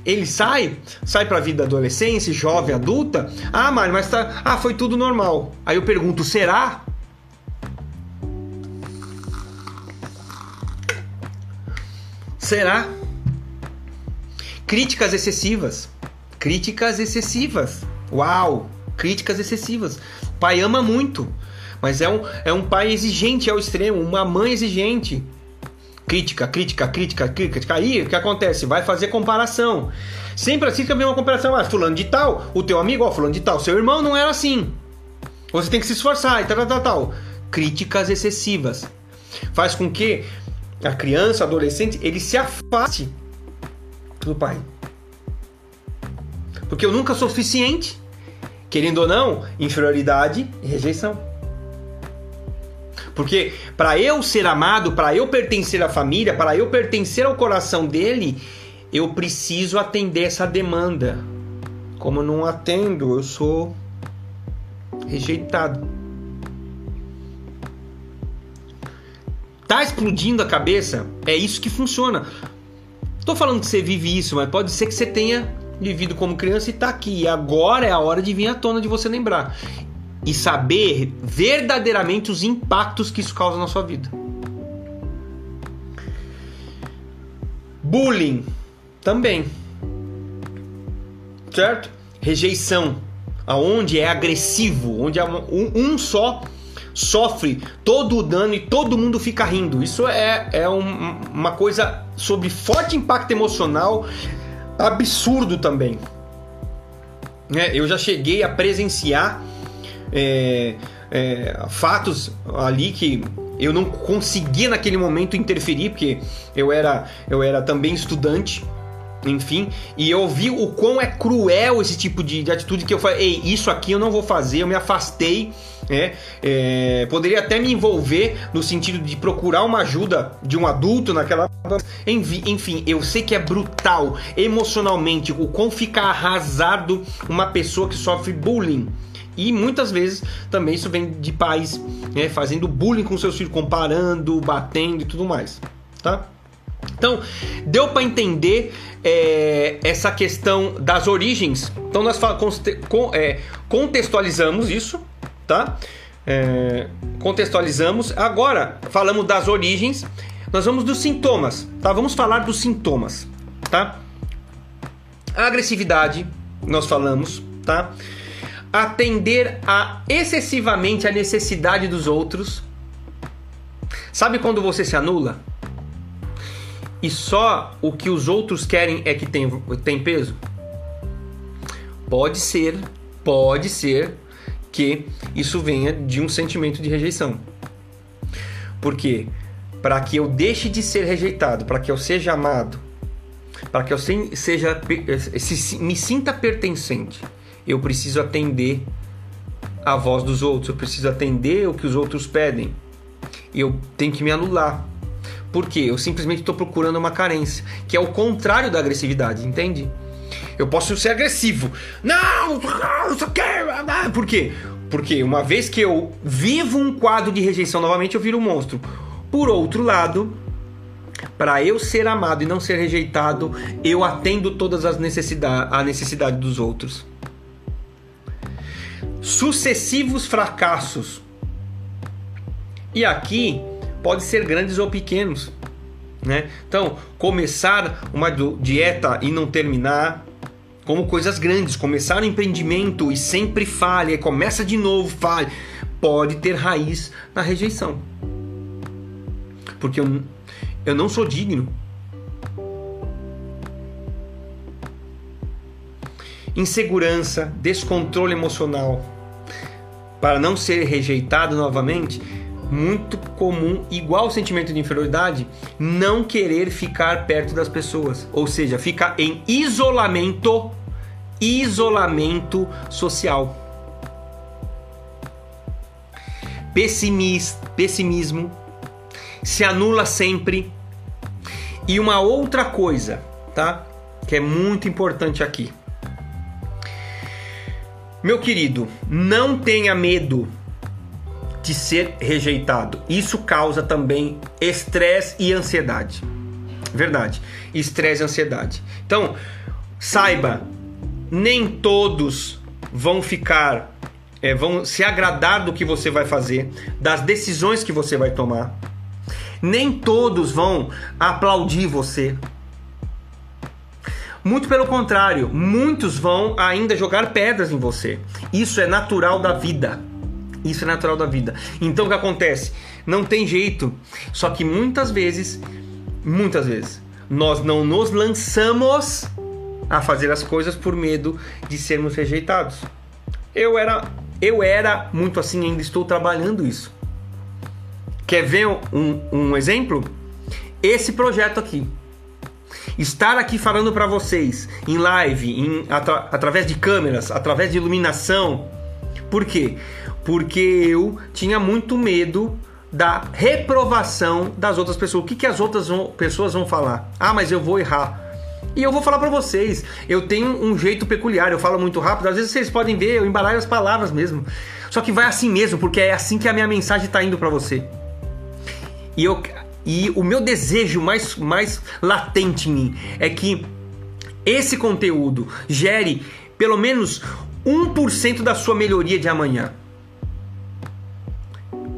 Ele sai, sai para a vida adolescência, jovem, adulta. Ah, Mário, mas tá, ah, foi tudo normal. Aí eu pergunto, será? Será? Críticas excessivas. Críticas excessivas. Uau! Críticas excessivas. pai ama muito. Mas é um, é um pai exigente ao extremo, uma mãe exigente. Crítica, crítica, crítica, crítica. Aí o que acontece? Vai fazer comparação. Sempre assim vem uma comparação. Ah, fulano de tal, o teu amigo, ó, fulano de tal, seu irmão não era assim. Você tem que se esforçar e tal, tal, tal. Críticas excessivas. Faz com que a criança, adolescente, ele se afaste do pai. Porque eu nunca sou suficiente. Querendo ou não, inferioridade e rejeição. Porque para eu ser amado, para eu pertencer à família, para eu pertencer ao coração dele, eu preciso atender essa demanda. Como eu não atendo, eu sou rejeitado. Tá explodindo a cabeça? É isso que funciona. Tô falando que você vive isso, mas pode ser que você tenha vivido como criança e tá aqui. E agora é a hora de vir à tona de você lembrar e saber verdadeiramente os impactos que isso causa na sua vida. Bullying também. Certo? Rejeição, aonde é agressivo, onde é um, só sofre todo o dano e todo mundo fica rindo. Isso é, é um, uma coisa sobre forte impacto emocional, absurdo também. É, eu já cheguei a presenciar é, é, fatos ali que eu não conseguia naquele momento interferir, porque eu era, eu era também estudante, enfim, e eu vi o quão é cruel esse tipo de, de atitude que eu falei, ei, isso aqui eu não vou fazer, eu me afastei, né? É, poderia até me envolver no sentido de procurar uma ajuda de um adulto naquela. *laughs* Enfim, eu sei que é brutal emocionalmente o quão fica arrasado uma pessoa que sofre bullying. E muitas vezes também isso vem de pais né, fazendo bullying com seus filhos, comparando, batendo e tudo mais, tá? Então, deu para entender é, essa questão das origens. Então, nós é, contextualizamos isso, tá? É, contextualizamos. Agora, falamos das origens. Nós vamos dos sintomas, tá? Vamos falar dos sintomas, tá? A agressividade, nós falamos, tá? Atender a excessivamente a necessidade dos outros. Sabe quando você se anula? E só o que os outros querem é que tem, tem peso? Pode ser, pode ser que isso venha de um sentimento de rejeição. Porque para que eu deixe de ser rejeitado, para que eu seja amado, para que eu seja me sinta pertencente, eu preciso atender a voz dos outros, eu preciso atender o que os outros pedem. Eu tenho que me anular. Por quê? Eu simplesmente estou procurando uma carência, que é o contrário da agressividade, entende? Eu posso ser agressivo. Não, isso quer. Por quê? Porque uma vez que eu vivo um quadro de rejeição novamente, eu viro um monstro. Por outro lado, para eu ser amado e não ser rejeitado, eu atendo todas as necessidades, a necessidade dos outros sucessivos fracassos. E aqui pode ser grandes ou pequenos, né? Então, começar uma dieta e não terminar, como coisas grandes, começar um empreendimento e sempre falha, começa de novo, falha, pode ter raiz na rejeição. Porque eu, eu não sou digno. Insegurança, descontrole emocional, para não ser rejeitado novamente, muito comum, igual o sentimento de inferioridade, não querer ficar perto das pessoas, ou seja, ficar em isolamento, isolamento social. Pessimista, pessimismo, se anula sempre. E uma outra coisa, tá? Que é muito importante aqui. Meu querido, não tenha medo de ser rejeitado. Isso causa também estresse e ansiedade. Verdade. Estresse e ansiedade. Então, saiba, nem todos vão ficar, é, vão se agradar do que você vai fazer, das decisões que você vai tomar. Nem todos vão aplaudir você. Muito pelo contrário, muitos vão ainda jogar pedras em você. Isso é natural da vida. Isso é natural da vida. Então o que acontece? Não tem jeito. Só que muitas vezes, muitas vezes, nós não nos lançamos a fazer as coisas por medo de sermos rejeitados. Eu era, eu era muito assim, ainda estou trabalhando isso. Quer ver um, um exemplo? Esse projeto aqui estar aqui falando para vocês em live, em, atra, através de câmeras, através de iluminação. Por quê? Porque eu tinha muito medo da reprovação das outras pessoas. O que, que as outras vão, pessoas vão falar? Ah, mas eu vou errar. E eu vou falar para vocês, eu tenho um jeito peculiar, eu falo muito rápido, às vezes vocês podem ver, eu embaralho as palavras mesmo. Só que vai assim mesmo, porque é assim que a minha mensagem está indo para você. E, eu, e o meu desejo mais, mais latente em mim é que esse conteúdo gere pelo menos 1% da sua melhoria de amanhã.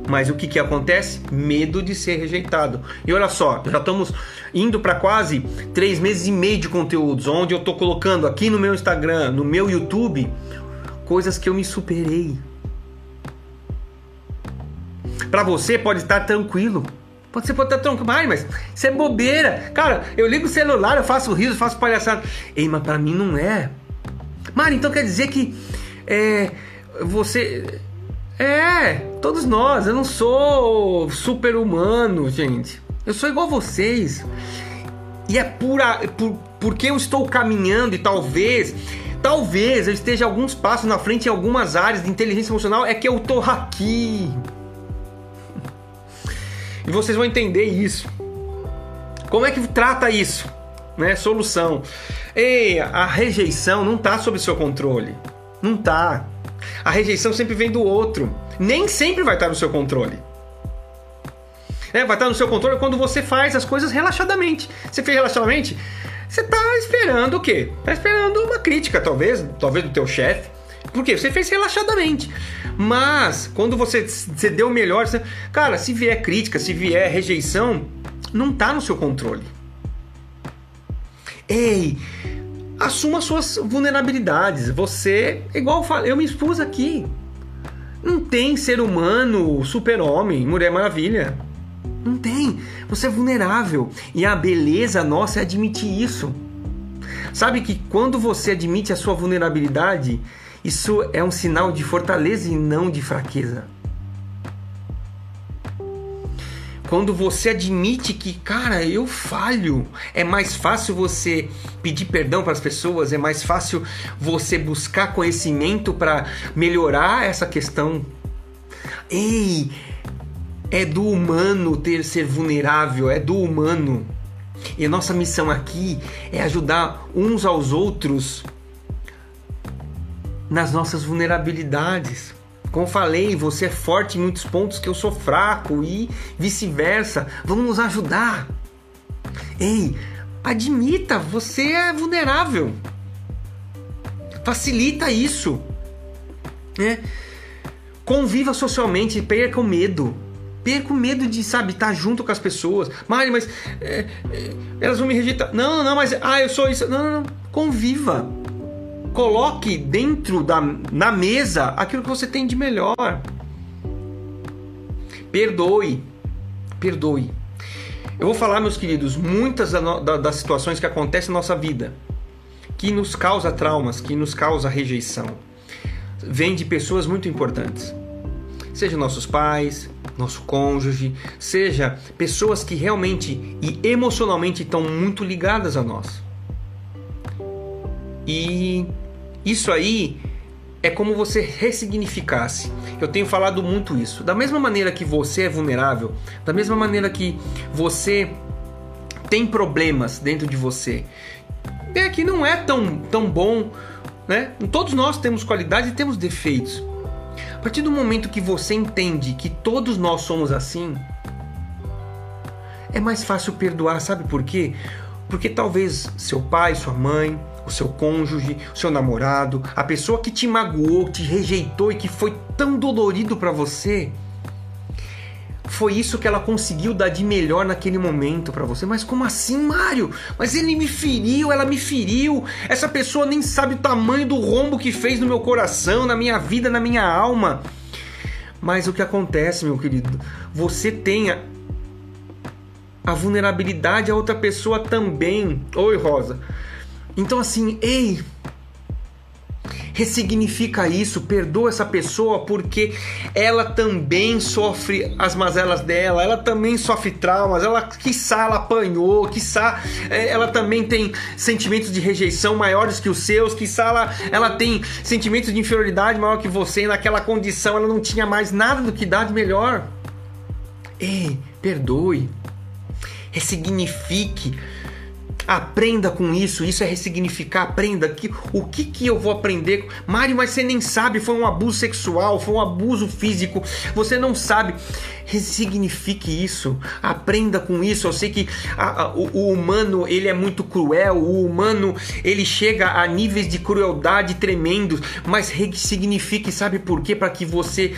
Mas o que, que acontece? Medo de ser rejeitado. E olha só, já estamos indo para quase três meses e meio de conteúdos, onde eu estou colocando aqui no meu Instagram, no meu YouTube, coisas que eu me superei. Para você pode estar tranquilo. Pode ser tranquilo, Ai, mas isso é bobeira. Cara, eu ligo o celular, eu faço riso, faço palhaçada. Ei, mas para mim não é. Mari, então quer dizer que é, você é, todos nós. Eu não sou super humano, gente. Eu sou igual vocês. E é pura, por, porque eu estou caminhando e talvez, talvez eu esteja alguns passos na frente em algumas áreas de inteligência emocional, é que eu tô aqui. E vocês vão entender isso. Como é que trata isso? Né? Solução. Ei, a rejeição não está sob seu controle. Não tá. A rejeição sempre vem do outro. Nem sempre vai estar no seu controle. É, vai estar no seu controle quando você faz as coisas relaxadamente. Você fez relaxadamente, você está esperando o quê? Está esperando uma crítica, talvez, talvez do teu chefe. Por quê? Você fez relaxadamente. Mas, quando você, você deu o melhor, você, cara, se vier crítica, se vier rejeição, não está no seu controle. Ei, assuma suas vulnerabilidades. Você, igual eu, eu me expus aqui. Não tem ser humano, super-homem, Mulher Maravilha. Não tem. Você é vulnerável. E a beleza nossa é admitir isso. Sabe que quando você admite a sua vulnerabilidade, isso é um sinal de fortaleza e não de fraqueza. Quando você admite que, cara, eu falho, é mais fácil você pedir perdão para as pessoas, é mais fácil você buscar conhecimento para melhorar essa questão. Ei, é do humano ter ser vulnerável, é do humano. E a nossa missão aqui é ajudar uns aos outros nas nossas vulnerabilidades. Como falei, você é forte em muitos pontos que eu sou fraco e vice-versa. Vamos nos ajudar. Ei, admita, você é vulnerável. Facilita isso. Né? Conviva socialmente, perca o medo. Perca o medo de, sabe, estar junto com as pessoas. Mari, mas é, é, elas vão me rejeitar. Não, não, não, mas ah, eu sou isso. Não, não, não. Conviva Coloque dentro da na mesa aquilo que você tem de melhor. Perdoe. Perdoe. Eu vou falar, meus queridos, muitas das situações que acontecem na nossa vida, que nos causa traumas, que nos causa rejeição, vem de pessoas muito importantes. Seja nossos pais, nosso cônjuge, seja pessoas que realmente e emocionalmente estão muito ligadas a nós. E isso aí é como você ressignificasse. Eu tenho falado muito isso. Da mesma maneira que você é vulnerável, da mesma maneira que você tem problemas dentro de você, é que não é tão, tão bom, né? Todos nós temos qualidades e temos defeitos. A partir do momento que você entende que todos nós somos assim, é mais fácil perdoar, sabe por quê? Porque talvez seu pai, sua mãe, o seu cônjuge, o seu namorado, a pessoa que te magoou, te rejeitou e que foi tão dolorido para você, foi isso que ela conseguiu dar de melhor naquele momento para você. Mas como assim, Mário? Mas ele me feriu, ela me feriu. Essa pessoa nem sabe o tamanho do rombo que fez no meu coração, na minha vida, na minha alma. Mas o que acontece, meu querido? Você tem a vulnerabilidade a outra pessoa também. Oi, Rosa. Então, assim, ei, ressignifica isso, perdoa essa pessoa porque ela também sofre as mazelas dela, ela também sofre traumas, ela quiçá ela apanhou, quiçá é, ela também tem sentimentos de rejeição maiores que os seus, quiçá ela, ela tem sentimentos de inferioridade maior que você, e naquela condição ela não tinha mais nada do que dar de melhor. Ei, perdoe. Ressignifique Aprenda com isso, isso é ressignificar, aprenda que o que que eu vou aprender. Mário, mas você nem sabe, foi um abuso sexual, foi um abuso físico. Você não sabe. Ressignifique isso, aprenda com isso. Eu sei que a, a, o, o, humano ele é muito cruel, o humano ele chega a níveis de crueldade tremendos, mas ressignifique, sabe por quê? Para que você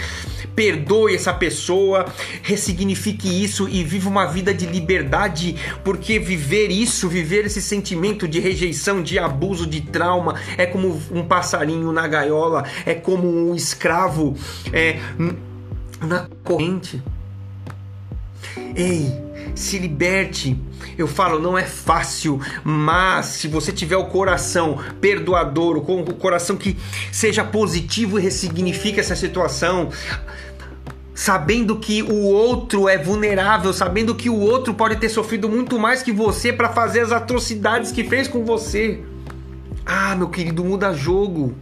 perdoe essa pessoa, ressignifique isso e viva uma vida de liberdade, porque viver isso, viver esse sentimento de rejeição, de abuso, de trauma, é como um passarinho na gaiola, é como um escravo é, na corrente. Ei, se liberte. Eu falo, não é fácil, mas se você tiver o coração perdoador, o coração que seja positivo e ressignifique essa situação, sabendo que o outro é vulnerável, sabendo que o outro pode ter sofrido muito mais que você para fazer as atrocidades que fez com você. Ah, meu querido, muda jogo.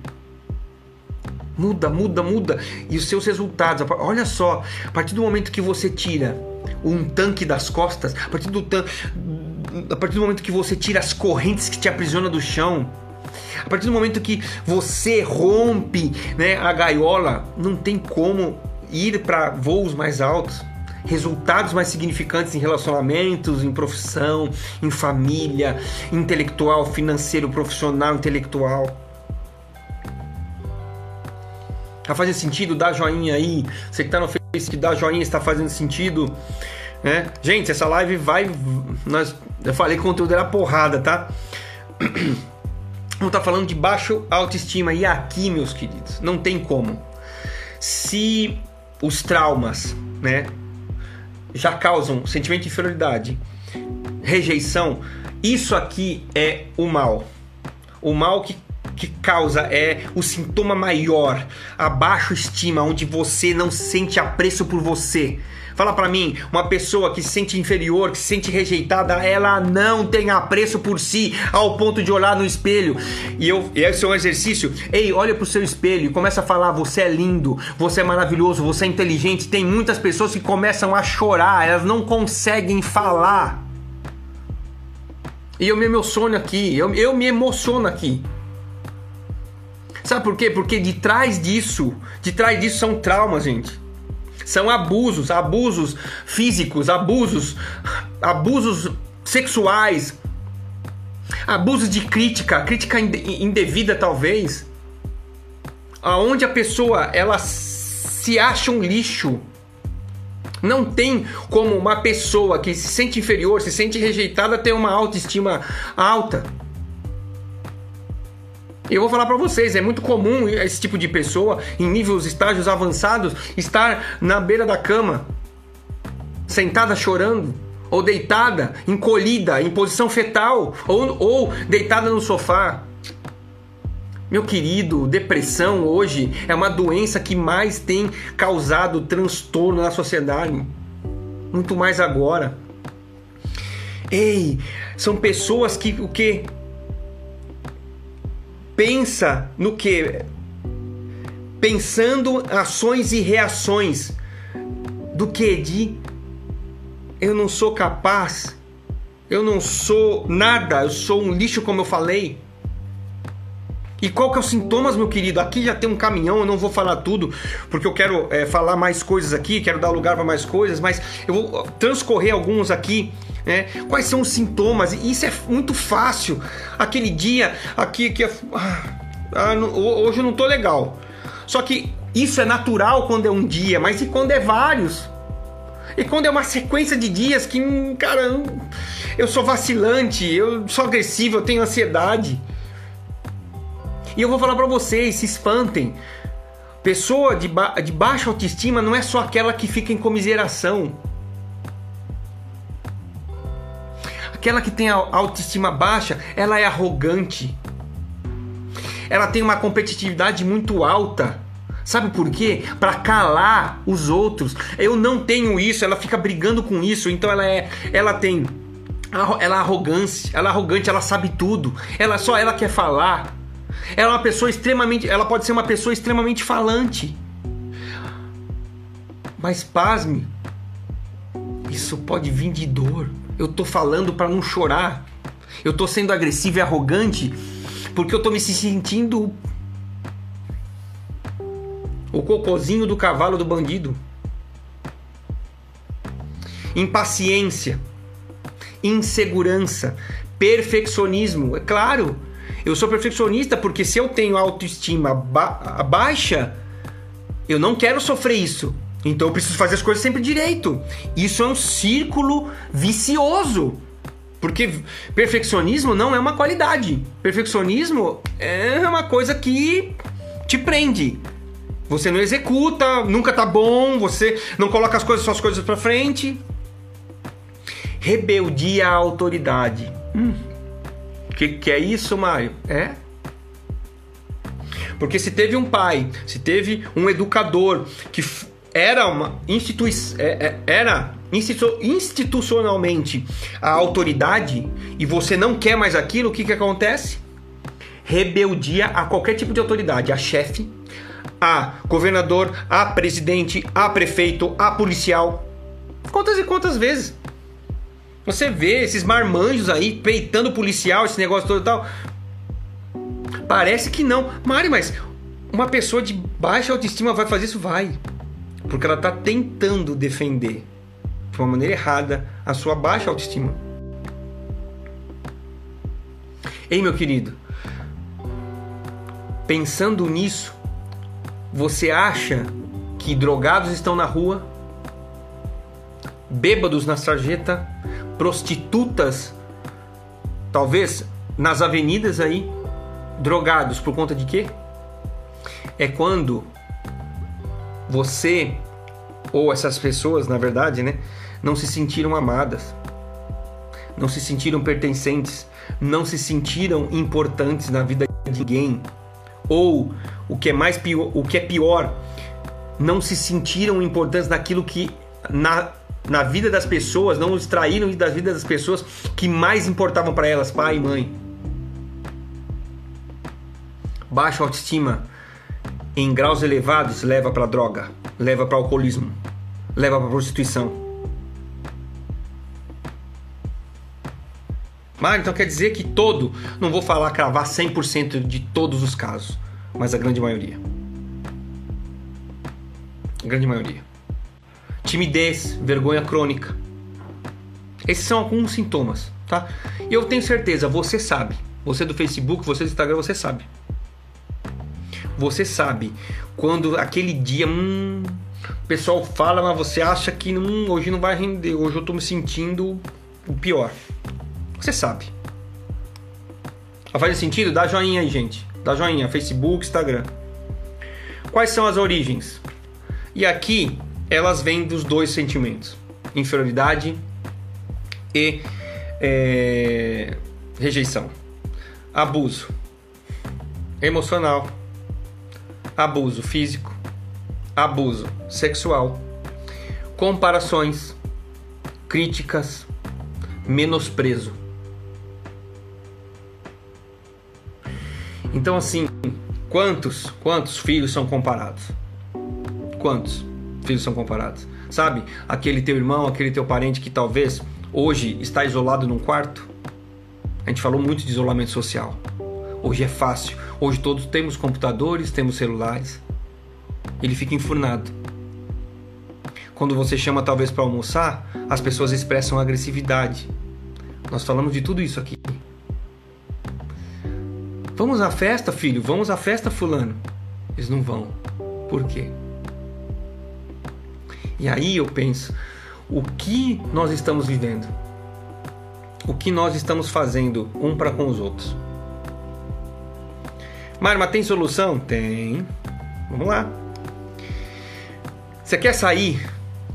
Muda, muda, muda. E os seus resultados. Olha só, a partir do momento que você tira um tanque das costas, a partir do, a partir do momento que você tira as correntes que te aprisionam do chão, a partir do momento que você rompe né, a gaiola, não tem como ir para voos mais altos, resultados mais significantes em relacionamentos, em profissão, em família, intelectual, financeiro, profissional, intelectual. Tá fazendo sentido? Dá joinha aí. Você que tá no Facebook, dá joinha, está fazendo sentido. Né? Gente, essa live vai. Nós, eu falei que o conteúdo era porrada, tá? Vamos tá falando de baixo autoestima. E aqui, meus queridos, não tem como. Se os traumas, né, já causam sentimento de inferioridade, rejeição, isso aqui é o mal. O mal que, que causa é o sintoma maior, a baixa estima, onde você não sente apreço por você, Fala para mim, uma pessoa que se sente inferior, que se sente rejeitada, ela não tem apreço por si ao ponto de olhar no espelho. E eu, esse é um exercício. Ei, olha pro seu espelho e começa a falar: você é lindo, você é maravilhoso, você é inteligente. Tem muitas pessoas que começam a chorar, elas não conseguem falar. E eu me emociono aqui, eu, eu me emociono aqui. Sabe por quê? Porque de trás disso, de trás disso são traumas, gente. São abusos, abusos físicos, abusos, abusos sexuais, abusos de crítica, crítica indevida talvez, aonde a pessoa ela se acha um lixo. Não tem como uma pessoa que se sente inferior, se sente rejeitada ter uma autoestima alta. Eu vou falar para vocês, é muito comum esse tipo de pessoa, em níveis estágios avançados, estar na beira da cama, sentada chorando, ou deitada, encolhida, em posição fetal, ou, ou deitada no sofá. Meu querido, depressão hoje é uma doença que mais tem causado transtorno na sociedade. Muito mais agora. Ei, são pessoas que o que pensa no que? Pensando ações e reações do que de eu não sou capaz, eu não sou nada, eu sou um lixo como eu falei. E qual que é os sintomas, meu querido? Aqui já tem um caminhão, eu não vou falar tudo, porque eu quero é, falar mais coisas aqui, quero dar lugar para mais coisas, mas eu vou transcorrer alguns aqui né? Quais são os sintomas? Isso é muito fácil. Aquele dia aqui que ah, ah, hoje eu não tô legal. Só que isso é natural quando é um dia, mas e quando é vários? E quando é uma sequência de dias que, cara, eu sou vacilante, eu sou agressivo, eu tenho ansiedade. E eu vou falar para vocês, se espantem. Pessoa de, ba de baixa autoestima não é só aquela que fica em comiseração. Aquela que tem a autoestima baixa, ela é arrogante. Ela tem uma competitividade muito alta. Sabe por quê? Para calar os outros. Eu não tenho isso, ela fica brigando com isso, então ela é, ela tem ela é arrogância, ela é arrogante, ela sabe tudo. Ela só ela quer falar. Ela é uma pessoa extremamente, ela pode ser uma pessoa extremamente falante. Mas pasme, Isso pode vir de dor. Eu tô falando para não chorar. Eu tô sendo agressivo e arrogante porque eu tô me sentindo o cocôzinho do cavalo do bandido. Impaciência, insegurança, perfeccionismo. É claro, eu sou perfeccionista porque se eu tenho autoestima ba baixa, eu não quero sofrer isso. Então eu preciso fazer as coisas sempre direito. Isso é um círculo vicioso. Porque perfeccionismo não é uma qualidade. Perfeccionismo é uma coisa que te prende. Você não executa, nunca tá bom, você não coloca as coisas, suas coisas para frente. Rebeldia à autoridade. Hum. O que, que é isso, Mário? É porque se teve um pai, se teve um educador que era uma instituição, é, é, era institu institucionalmente a autoridade e você não quer mais aquilo, o que, que acontece? Rebeldia a qualquer tipo de autoridade, a chefe, a governador, a presidente, a prefeito, a policial. Quantas e quantas vezes? Você vê esses marmanjos aí peitando policial, esse negócio todo e tal. Parece que não. Mari, mas uma pessoa de baixa autoestima vai fazer isso? Vai. Porque ela está tentando defender de uma maneira errada a sua baixa autoestima. Ei, meu querido, pensando nisso, você acha que drogados estão na rua, bêbados na sarjeta, prostitutas, talvez nas avenidas aí, drogados por conta de quê? É quando você ou essas pessoas, na verdade, né, não se sentiram amadas, não se sentiram pertencentes, não se sentiram importantes na vida de ninguém, ou o que é mais pior, o que é pior, não se sentiram importantes naquilo que na, na vida das pessoas, não extraíram da vida das pessoas que mais importavam para elas, pai e mãe. Baixa autoestima em graus elevados leva para droga, leva para alcoolismo, leva para prostituição. Mas então quer dizer que todo, não vou falar cravar 100% de todos os casos, mas a grande maioria. A grande maioria. Timidez, vergonha crônica. Esses são alguns sintomas, tá? E eu tenho certeza, você sabe. Você do Facebook, você do Instagram, você sabe. Você sabe quando aquele dia, hum, o pessoal fala, mas você acha que hum, hoje não vai render, hoje eu tô me sentindo o pior. Você sabe. Faz sentido? Dá joinha aí, gente. Dá joinha, Facebook, Instagram. Quais são as origens? E aqui elas vêm dos dois sentimentos: inferioridade e é, rejeição, abuso emocional, abuso físico, abuso sexual, comparações, críticas, menosprezo. Então assim, quantos, quantos filhos são comparados? Quantos filhos são comparados? Sabe, aquele teu irmão, aquele teu parente que talvez hoje está isolado num quarto? A gente falou muito de isolamento social. Hoje é fácil. Hoje todos temos computadores, temos celulares. Ele fica enfurnado. Quando você chama talvez para almoçar, as pessoas expressam agressividade. Nós falamos de tudo isso aqui. Vamos à festa, filho? Vamos à festa, fulano? Eles não vão. Por quê? E aí eu penso, o que nós estamos vivendo? O que nós estamos fazendo um para com os outros? Mário, mas tem solução? Tem. Vamos lá. Você quer sair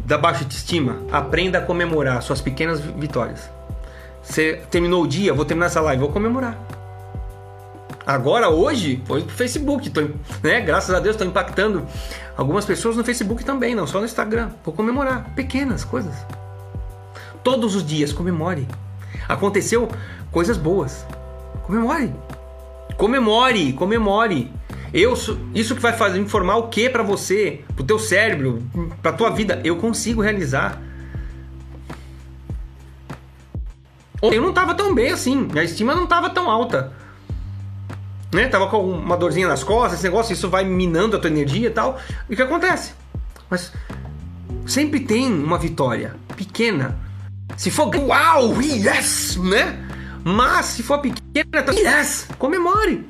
da baixa autoestima? Aprenda a comemorar suas pequenas vitórias. Você terminou o dia, vou terminar essa live, vou comemorar. Agora, hoje, foi pro Facebook, tô, né? Graças a Deus, estou impactando algumas pessoas no Facebook também, não só no Instagram. Vou comemorar pequenas coisas. Todos os dias, comemore. Aconteceu coisas boas. Comemore. Comemore, comemore. Eu, isso que vai fazer informar o que para você, pro teu cérebro, pra tua vida, eu consigo realizar. eu não tava tão bem assim, a estima não tava tão alta. Né? Tava com uma dorzinha nas costas, esse negócio, isso vai minando a tua energia e tal. E o que acontece? Mas sempre tem uma vitória pequena. Se for uau, yes, né? Mas se for pequena, tá, yes, comemore.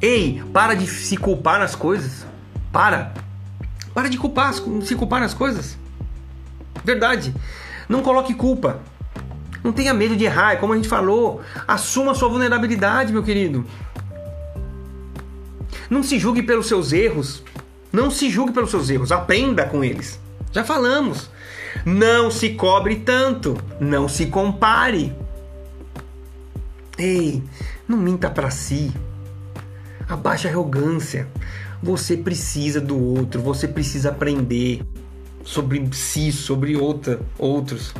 Ei, para de se culpar nas coisas. Para. Para de culpar, se culpar nas coisas. Verdade. Não coloque culpa. Não tenha medo de errar, é como a gente falou. Assuma sua vulnerabilidade, meu querido. Não se julgue pelos seus erros. Não se julgue pelos seus erros. Aprenda com eles. Já falamos. Não se cobre tanto. Não se compare. Ei, não minta para si. Abaixa a arrogância. Você precisa do outro. Você precisa aprender sobre si, sobre outra, outros.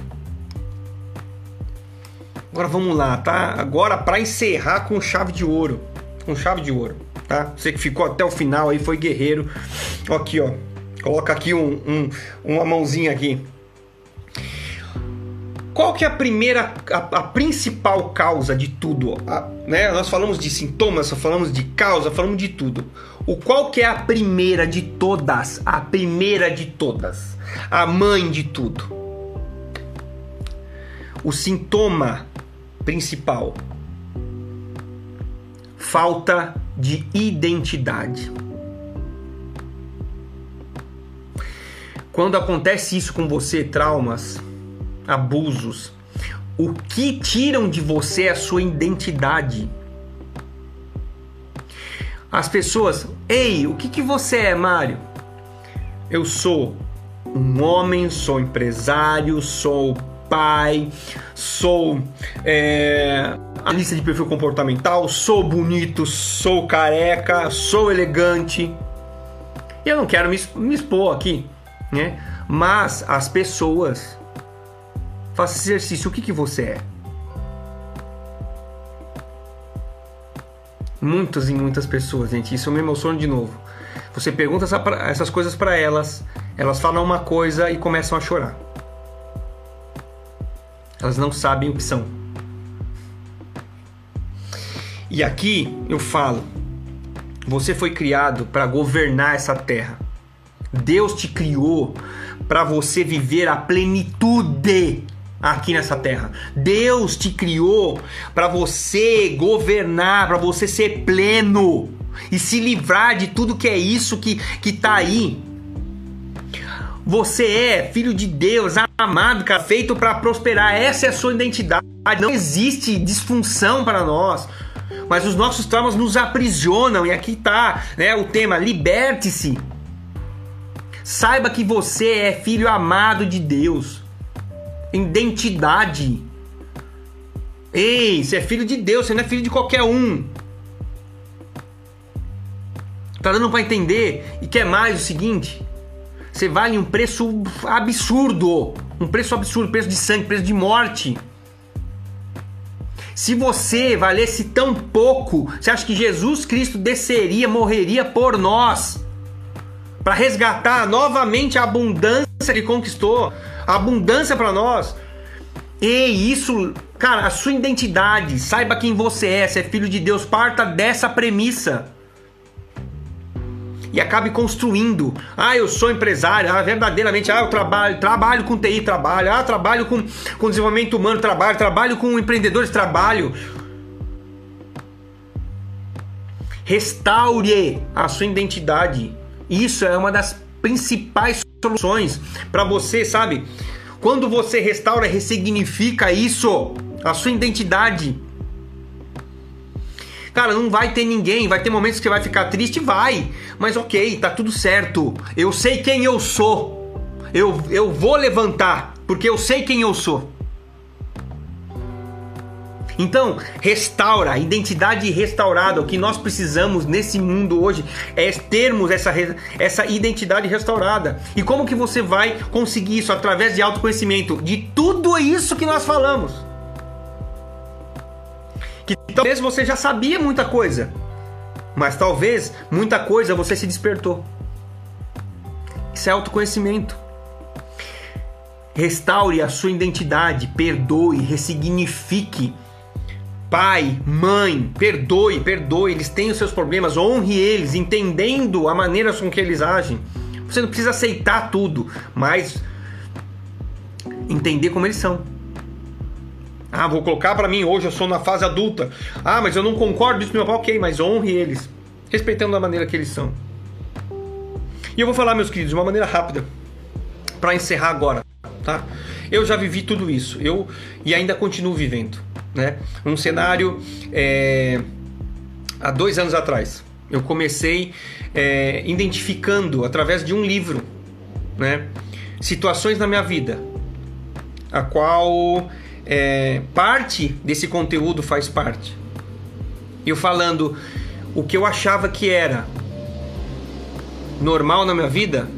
Agora vamos lá, tá? Agora para encerrar com chave de ouro, com chave de ouro, tá? Você que ficou até o final aí foi guerreiro. Aqui, ó. Coloca aqui um, um uma mãozinha aqui. Qual que é a primeira, a, a principal causa de tudo? A, né? Nós falamos de sintomas, falamos de causa, falamos de tudo. O qual que é a primeira de todas? A primeira de todas. A mãe de tudo. O sintoma principal: falta de identidade. Quando acontece isso com você, traumas, abusos, o que tiram de você a sua identidade? As pessoas, ei, o que, que você é, Mário? Eu sou um homem, sou empresário, sou pai, sou é, lista de perfil comportamental, sou bonito, sou careca, sou elegante. Eu não quero me, me expor aqui, né? Mas as pessoas faça esse exercício. O que, que você é? Muitas e muitas pessoas, gente. Isso me emociona de novo. Você pergunta essa, essas coisas para elas, elas falam uma coisa e começam a chorar. Elas não sabem o que são. E aqui eu falo: você foi criado para governar essa terra. Deus te criou para você viver a plenitude aqui nessa terra. Deus te criou para você governar, para você ser pleno e se livrar de tudo que é isso que que tá aí. Você é filho de Deus, amado, feito para prosperar. Essa é a sua identidade. Não existe disfunção para nós. Mas os nossos traumas nos aprisionam. E aqui está né, o tema: liberte-se. Saiba que você é filho amado de Deus. Identidade. Ei, você é filho de Deus, você não é filho de qualquer um. Tá dando para entender? E quer mais o seguinte? Você vale um preço absurdo. Um preço absurdo, preço de sangue, preço de morte. Se você valesse tão pouco, você acha que Jesus Cristo desceria, morreria por nós? Para resgatar novamente a abundância que conquistou, abundância para nós. E isso, cara, a sua identidade, saiba quem você é, você é filho de Deus, parta dessa premissa. E acabe construindo. Ah, eu sou empresário, ah, verdadeiramente, ah, eu trabalho, trabalho com TI, trabalho, ah, trabalho com, com desenvolvimento humano, trabalho, trabalho com empreendedores, trabalho. Restaure a sua identidade. Isso é uma das principais soluções para você, sabe? Quando você restaura, ressignifica isso, a sua identidade. Cara, não vai ter ninguém, vai ter momentos que você vai ficar triste, vai. Mas ok, tá tudo certo. Eu sei quem eu sou. Eu, eu vou levantar, porque eu sei quem eu sou. Então, restaura, identidade restaurada. O que nós precisamos nesse mundo hoje é termos essa, essa identidade restaurada. E como que você vai conseguir isso? Através de autoconhecimento de tudo isso que nós falamos que talvez você já sabia muita coisa, mas talvez muita coisa você se despertou. Isso é autoconhecimento. Restaure a sua identidade, perdoe, ressignifique. Pai, mãe, perdoe, perdoe, eles têm os seus problemas, honre eles, entendendo a maneira com que eles agem. Você não precisa aceitar tudo, mas entender como eles são. Ah, vou colocar para mim hoje, eu sou na fase adulta. Ah, mas eu não concordo com meu pai, ok, mas honre eles, respeitando a maneira que eles são. E eu vou falar, meus queridos, de uma maneira rápida, para encerrar agora, tá? Eu já vivi tudo isso, eu e ainda continuo vivendo, né? Um cenário é, há dois anos atrás, eu comecei é, identificando através de um livro, né? Situações na minha vida, a qual é, parte desse conteúdo faz parte. Eu falando o que eu achava que era normal na minha vida,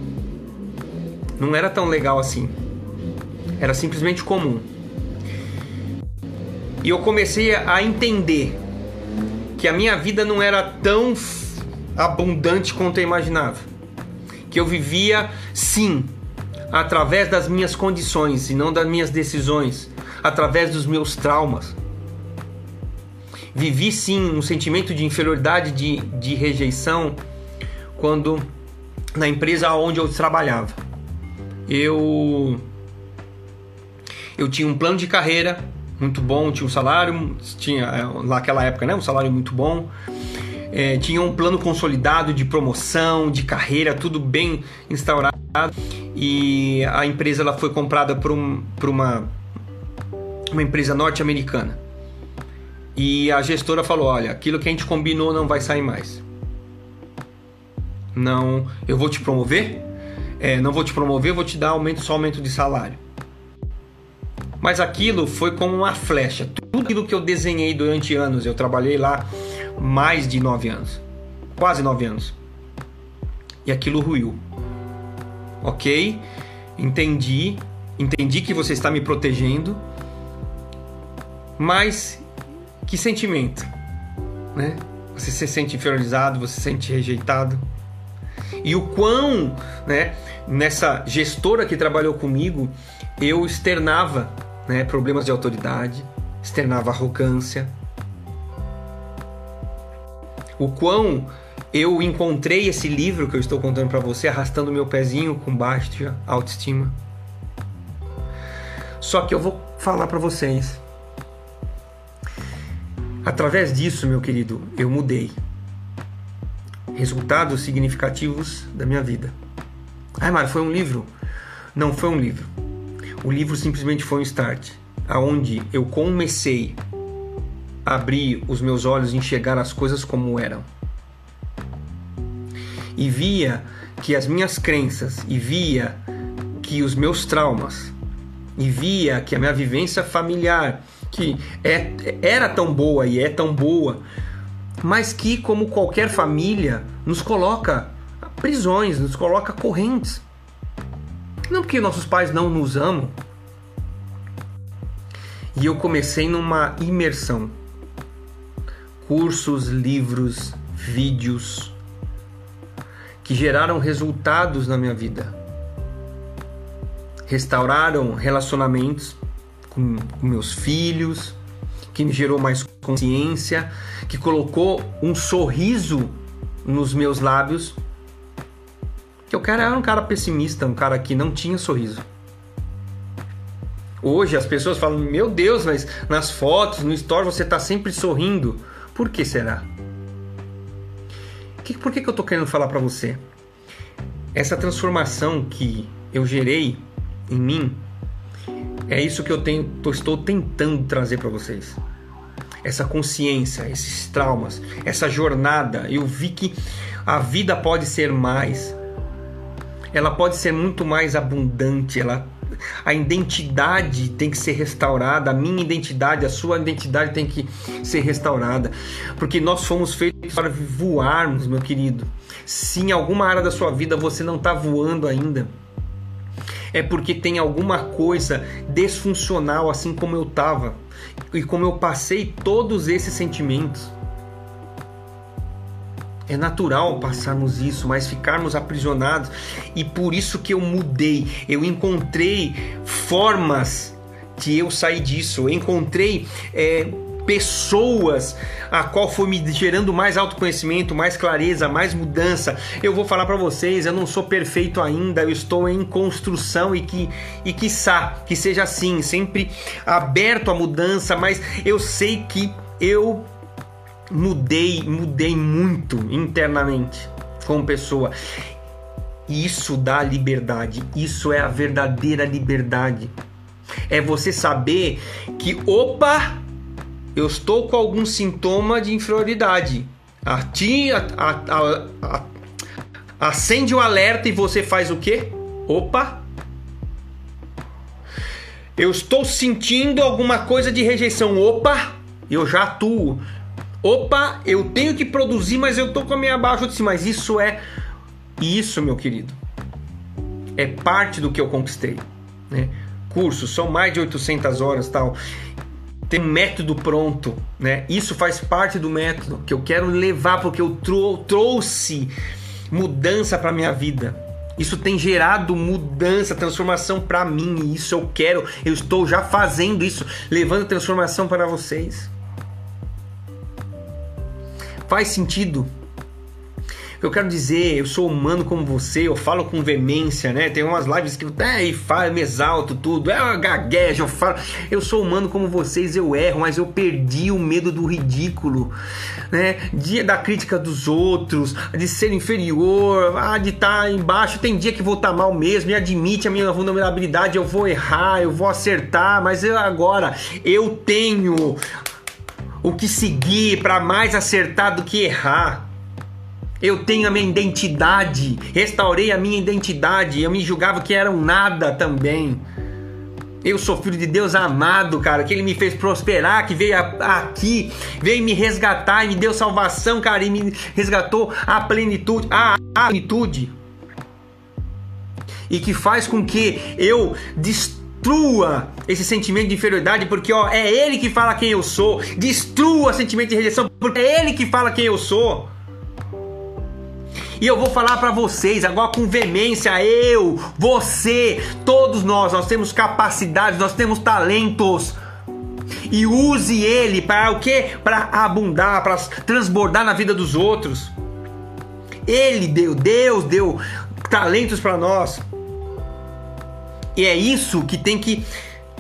não era tão legal assim. Era simplesmente comum. E eu comecei a entender que a minha vida não era tão abundante quanto eu imaginava. Que eu vivia, sim, através das minhas condições e não das minhas decisões através dos meus traumas. Vivi sim um sentimento de inferioridade, de, de rejeição, quando na empresa onde eu trabalhava. Eu eu tinha um plano de carreira muito bom, tinha um salário, tinha é, naquela época, né, um salário muito bom. É, tinha um plano consolidado de promoção, de carreira, tudo bem instaurado. E a empresa ela foi comprada por, um, por uma uma empresa norte-americana. E a gestora falou: olha, aquilo que a gente combinou não vai sair mais. Não, eu vou te promover, é, não vou te promover, vou te dar aumento só aumento de salário. Mas aquilo foi como uma flecha. Tudo aquilo que eu desenhei durante anos, eu trabalhei lá mais de nove anos, quase nove anos. E aquilo ruiu. Ok, entendi, entendi que você está me protegendo mas que sentimento, né? Você se sente inferiorizado, você se sente rejeitado. E o quão, né, nessa gestora que trabalhou comigo, eu externava, né, problemas de autoridade, externava arrogância. O quão eu encontrei esse livro que eu estou contando para você arrastando meu pezinho com baixa autoestima. Só que eu vou falar para vocês Através disso, meu querido, eu mudei. Resultados significativos da minha vida. Ai, Mário, foi um livro? Não foi um livro. O livro simplesmente foi um start, aonde eu comecei a abrir os meus olhos e enxergar as coisas como eram. E via que as minhas crenças, e via que os meus traumas, e via que a minha vivência familiar que é, era tão boa e é tão boa, mas que, como qualquer família, nos coloca prisões, nos coloca correntes. Não porque nossos pais não nos amam. E eu comecei numa imersão. Cursos, livros, vídeos que geraram resultados na minha vida. Restauraram relacionamentos, com, com meus filhos, que me gerou mais consciência, que colocou um sorriso nos meus lábios. Eu cara era um cara pessimista, um cara que não tinha sorriso. Hoje as pessoas falam: Meu Deus, mas nas fotos, no story você está sempre sorrindo. Por que será? Que, por que, que eu estou querendo falar para você? Essa transformação que eu gerei em mim é isso que eu tenho, estou tentando trazer para vocês. Essa consciência, esses traumas, essa jornada. Eu vi que a vida pode ser mais. Ela pode ser muito mais abundante. Ela, a identidade tem que ser restaurada. A minha identidade, a sua identidade tem que ser restaurada. Porque nós fomos feitos para voarmos, meu querido. Se em alguma área da sua vida você não está voando ainda, é porque tem alguma coisa desfuncional, assim como eu estava e como eu passei todos esses sentimentos. É natural passarmos isso, mas ficarmos aprisionados. E por isso que eu mudei. Eu encontrei formas de eu sair disso. Eu encontrei é, pessoas a qual foi me gerando mais autoconhecimento, mais clareza, mais mudança. Eu vou falar para vocês, eu não sou perfeito ainda, eu estou em construção e que e quiçá que seja assim, sempre aberto à mudança, mas eu sei que eu mudei, mudei muito internamente como pessoa. Isso dá liberdade, isso é a verdadeira liberdade. É você saber que, opa, eu estou com algum sintoma de inferioridade. A ti, a, a, a, acende o alerta e você faz o quê? Opa! Eu estou sentindo alguma coisa de rejeição. Opa! Eu já atuo. Opa, eu tenho que produzir, mas eu tô com a minha abaixo de cima. Mas isso é isso, meu querido. É parte do que eu conquistei, né? Cursos, são mais de 800 horas, tal. Tem um método pronto, né? Isso faz parte do método que eu quero levar porque eu trou trouxe mudança para minha vida. Isso tem gerado mudança, transformação para mim, isso eu quero. Eu estou já fazendo isso, levando transformação para vocês. Faz sentido? Eu quero dizer, eu sou humano como você, eu falo com veemência, né? Tem umas lives que é, e falo, me exalto tudo, é uma gagueja, eu falo. Eu sou humano como vocês, eu erro, mas eu perdi o medo do ridículo, né? Dia da crítica dos outros, de ser inferior, ah, de estar tá embaixo. Tem dia que vou estar tá mal mesmo, e admite a minha vulnerabilidade, eu vou errar, eu vou acertar, mas eu agora eu tenho o que seguir para mais acertar do que errar. Eu tenho a minha identidade, restaurei a minha identidade. Eu me julgava que era um nada também. Eu sou filho de Deus amado, cara, que Ele me fez prosperar, que veio aqui, veio me resgatar e me deu salvação, cara, e me resgatou a plenitude, a, a plenitude. E que faz com que eu destrua esse sentimento de inferioridade, porque ó, é Ele que fala quem eu sou. Destrua o sentimento de rejeição, porque é Ele que fala quem eu sou. E eu vou falar para vocês agora com veemência, eu, você, todos nós, nós temos capacidades, nós temos talentos. E use ele para o quê? Para abundar, para transbordar na vida dos outros. Ele deu, Deus deu talentos para nós. E é isso que tem que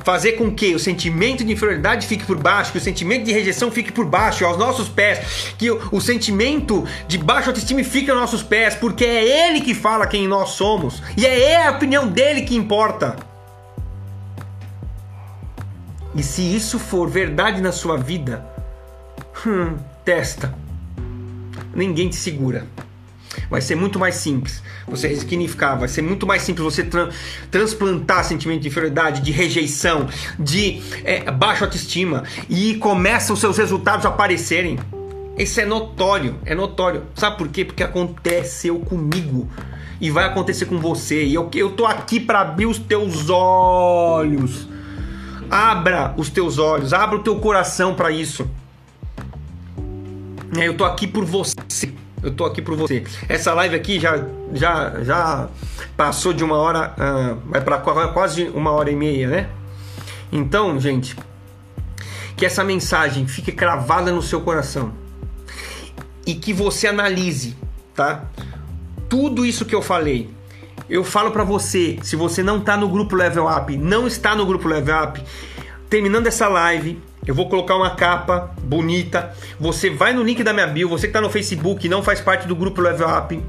fazer com que o sentimento de inferioridade fique por baixo, que o sentimento de rejeição fique por baixo, aos nossos pés, que o, o sentimento de baixa autoestima fique aos nossos pés, porque é Ele que fala quem nós somos e é a opinião dele que importa. E se isso for verdade na sua vida, hum, testa. Ninguém te segura. Vai ser muito mais simples você ressignificar, vai ser muito mais simples você tra transplantar sentimento de inferioridade, de rejeição, de é, baixa autoestima e começam os seus resultados a aparecerem. Isso é notório, é notório. Sabe por quê? Porque aconteceu comigo e vai acontecer com você. E eu, eu tô aqui para abrir os teus olhos. Abra os teus olhos, abra o teu coração para isso. Eu tô aqui por você. Eu tô aqui por você. Essa live aqui já já já passou de uma hora, uh, vai para quase uma hora e meia, né? Então, gente, que essa mensagem fique cravada no seu coração e que você analise, tá? Tudo isso que eu falei. Eu falo para você, se você não tá no grupo Level Up, não está no grupo Level Up, terminando essa live, eu vou colocar uma capa bonita. Você vai no link da minha bio, você que está no Facebook e não faz parte do grupo Level Up,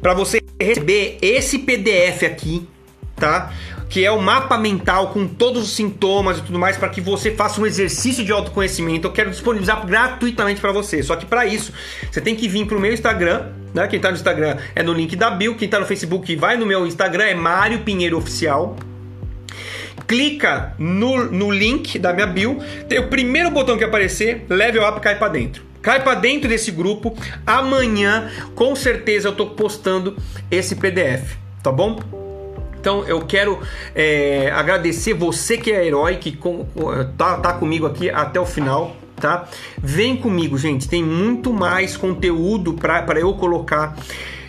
para você receber esse PDF aqui, tá? Que é o mapa mental com todos os sintomas e tudo mais para que você faça um exercício de autoconhecimento. Eu quero disponibilizar gratuitamente para você. Só que para isso, você tem que vir pro meu Instagram, né? Quem está no Instagram é no link da bio, quem está no Facebook vai no meu Instagram é Mário Pinheiro Oficial clica no, no link da minha bio, tem o primeiro botão que aparecer, level up cai para dentro. Cai para dentro desse grupo. Amanhã, com certeza, eu tô postando esse PDF, tá bom? Então eu quero é, agradecer você que é herói, que com, tá, tá comigo aqui até o final, tá? Vem comigo, gente. Tem muito mais conteúdo para eu colocar.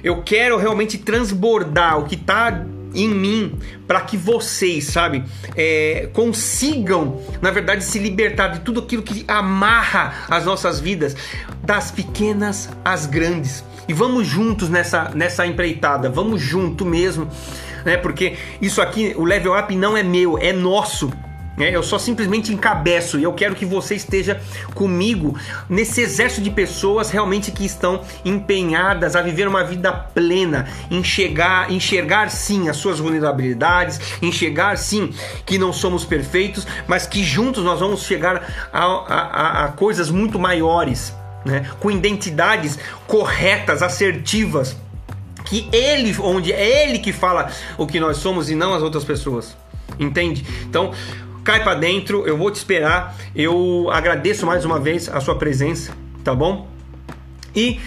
Eu quero realmente transbordar o que tá em mim para que vocês, sabe, é, consigam, na verdade, se libertar de tudo aquilo que amarra as nossas vidas, das pequenas às grandes. E vamos juntos nessa, nessa empreitada, vamos junto mesmo, né? Porque isso aqui, o level up não é meu, é nosso. É, eu só simplesmente encabeço e eu quero que você esteja comigo nesse exército de pessoas realmente que estão empenhadas a viver uma vida plena, enxergar, enxergar sim as suas vulnerabilidades, enxergar sim que não somos perfeitos, mas que juntos nós vamos chegar a, a, a coisas muito maiores, né? com identidades corretas, assertivas que ele, onde é ele que fala o que nós somos e não as outras pessoas. Entende? Então, cai para dentro, eu vou te esperar. Eu agradeço mais uma vez a sua presença, tá bom? E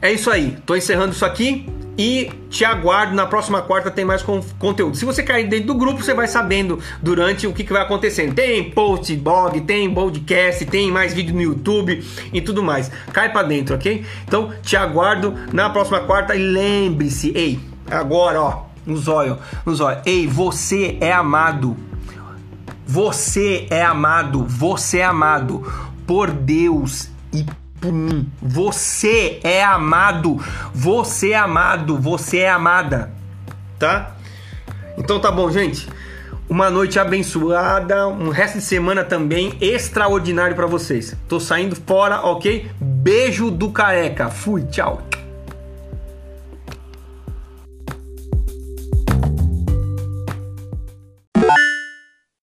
é isso aí. Tô encerrando isso aqui e te aguardo na próxima quarta tem mais conteúdo. Se você cair dentro do grupo, você vai sabendo durante o que, que vai acontecendo. Tem post, blog, tem podcast, tem mais vídeo no YouTube e tudo mais. Cai para dentro, ok? Então te aguardo na próxima quarta e lembre-se, ei, agora ó, no zóio, no zóio. Ei, você é amado. Você é amado, você é amado por Deus e por mim. Você é amado, você é amado, você é amada, tá? Então tá bom, gente. Uma noite abençoada, um resto de semana também extraordinário para vocês. Tô saindo fora, ok? Beijo do careca. Fui, tchau.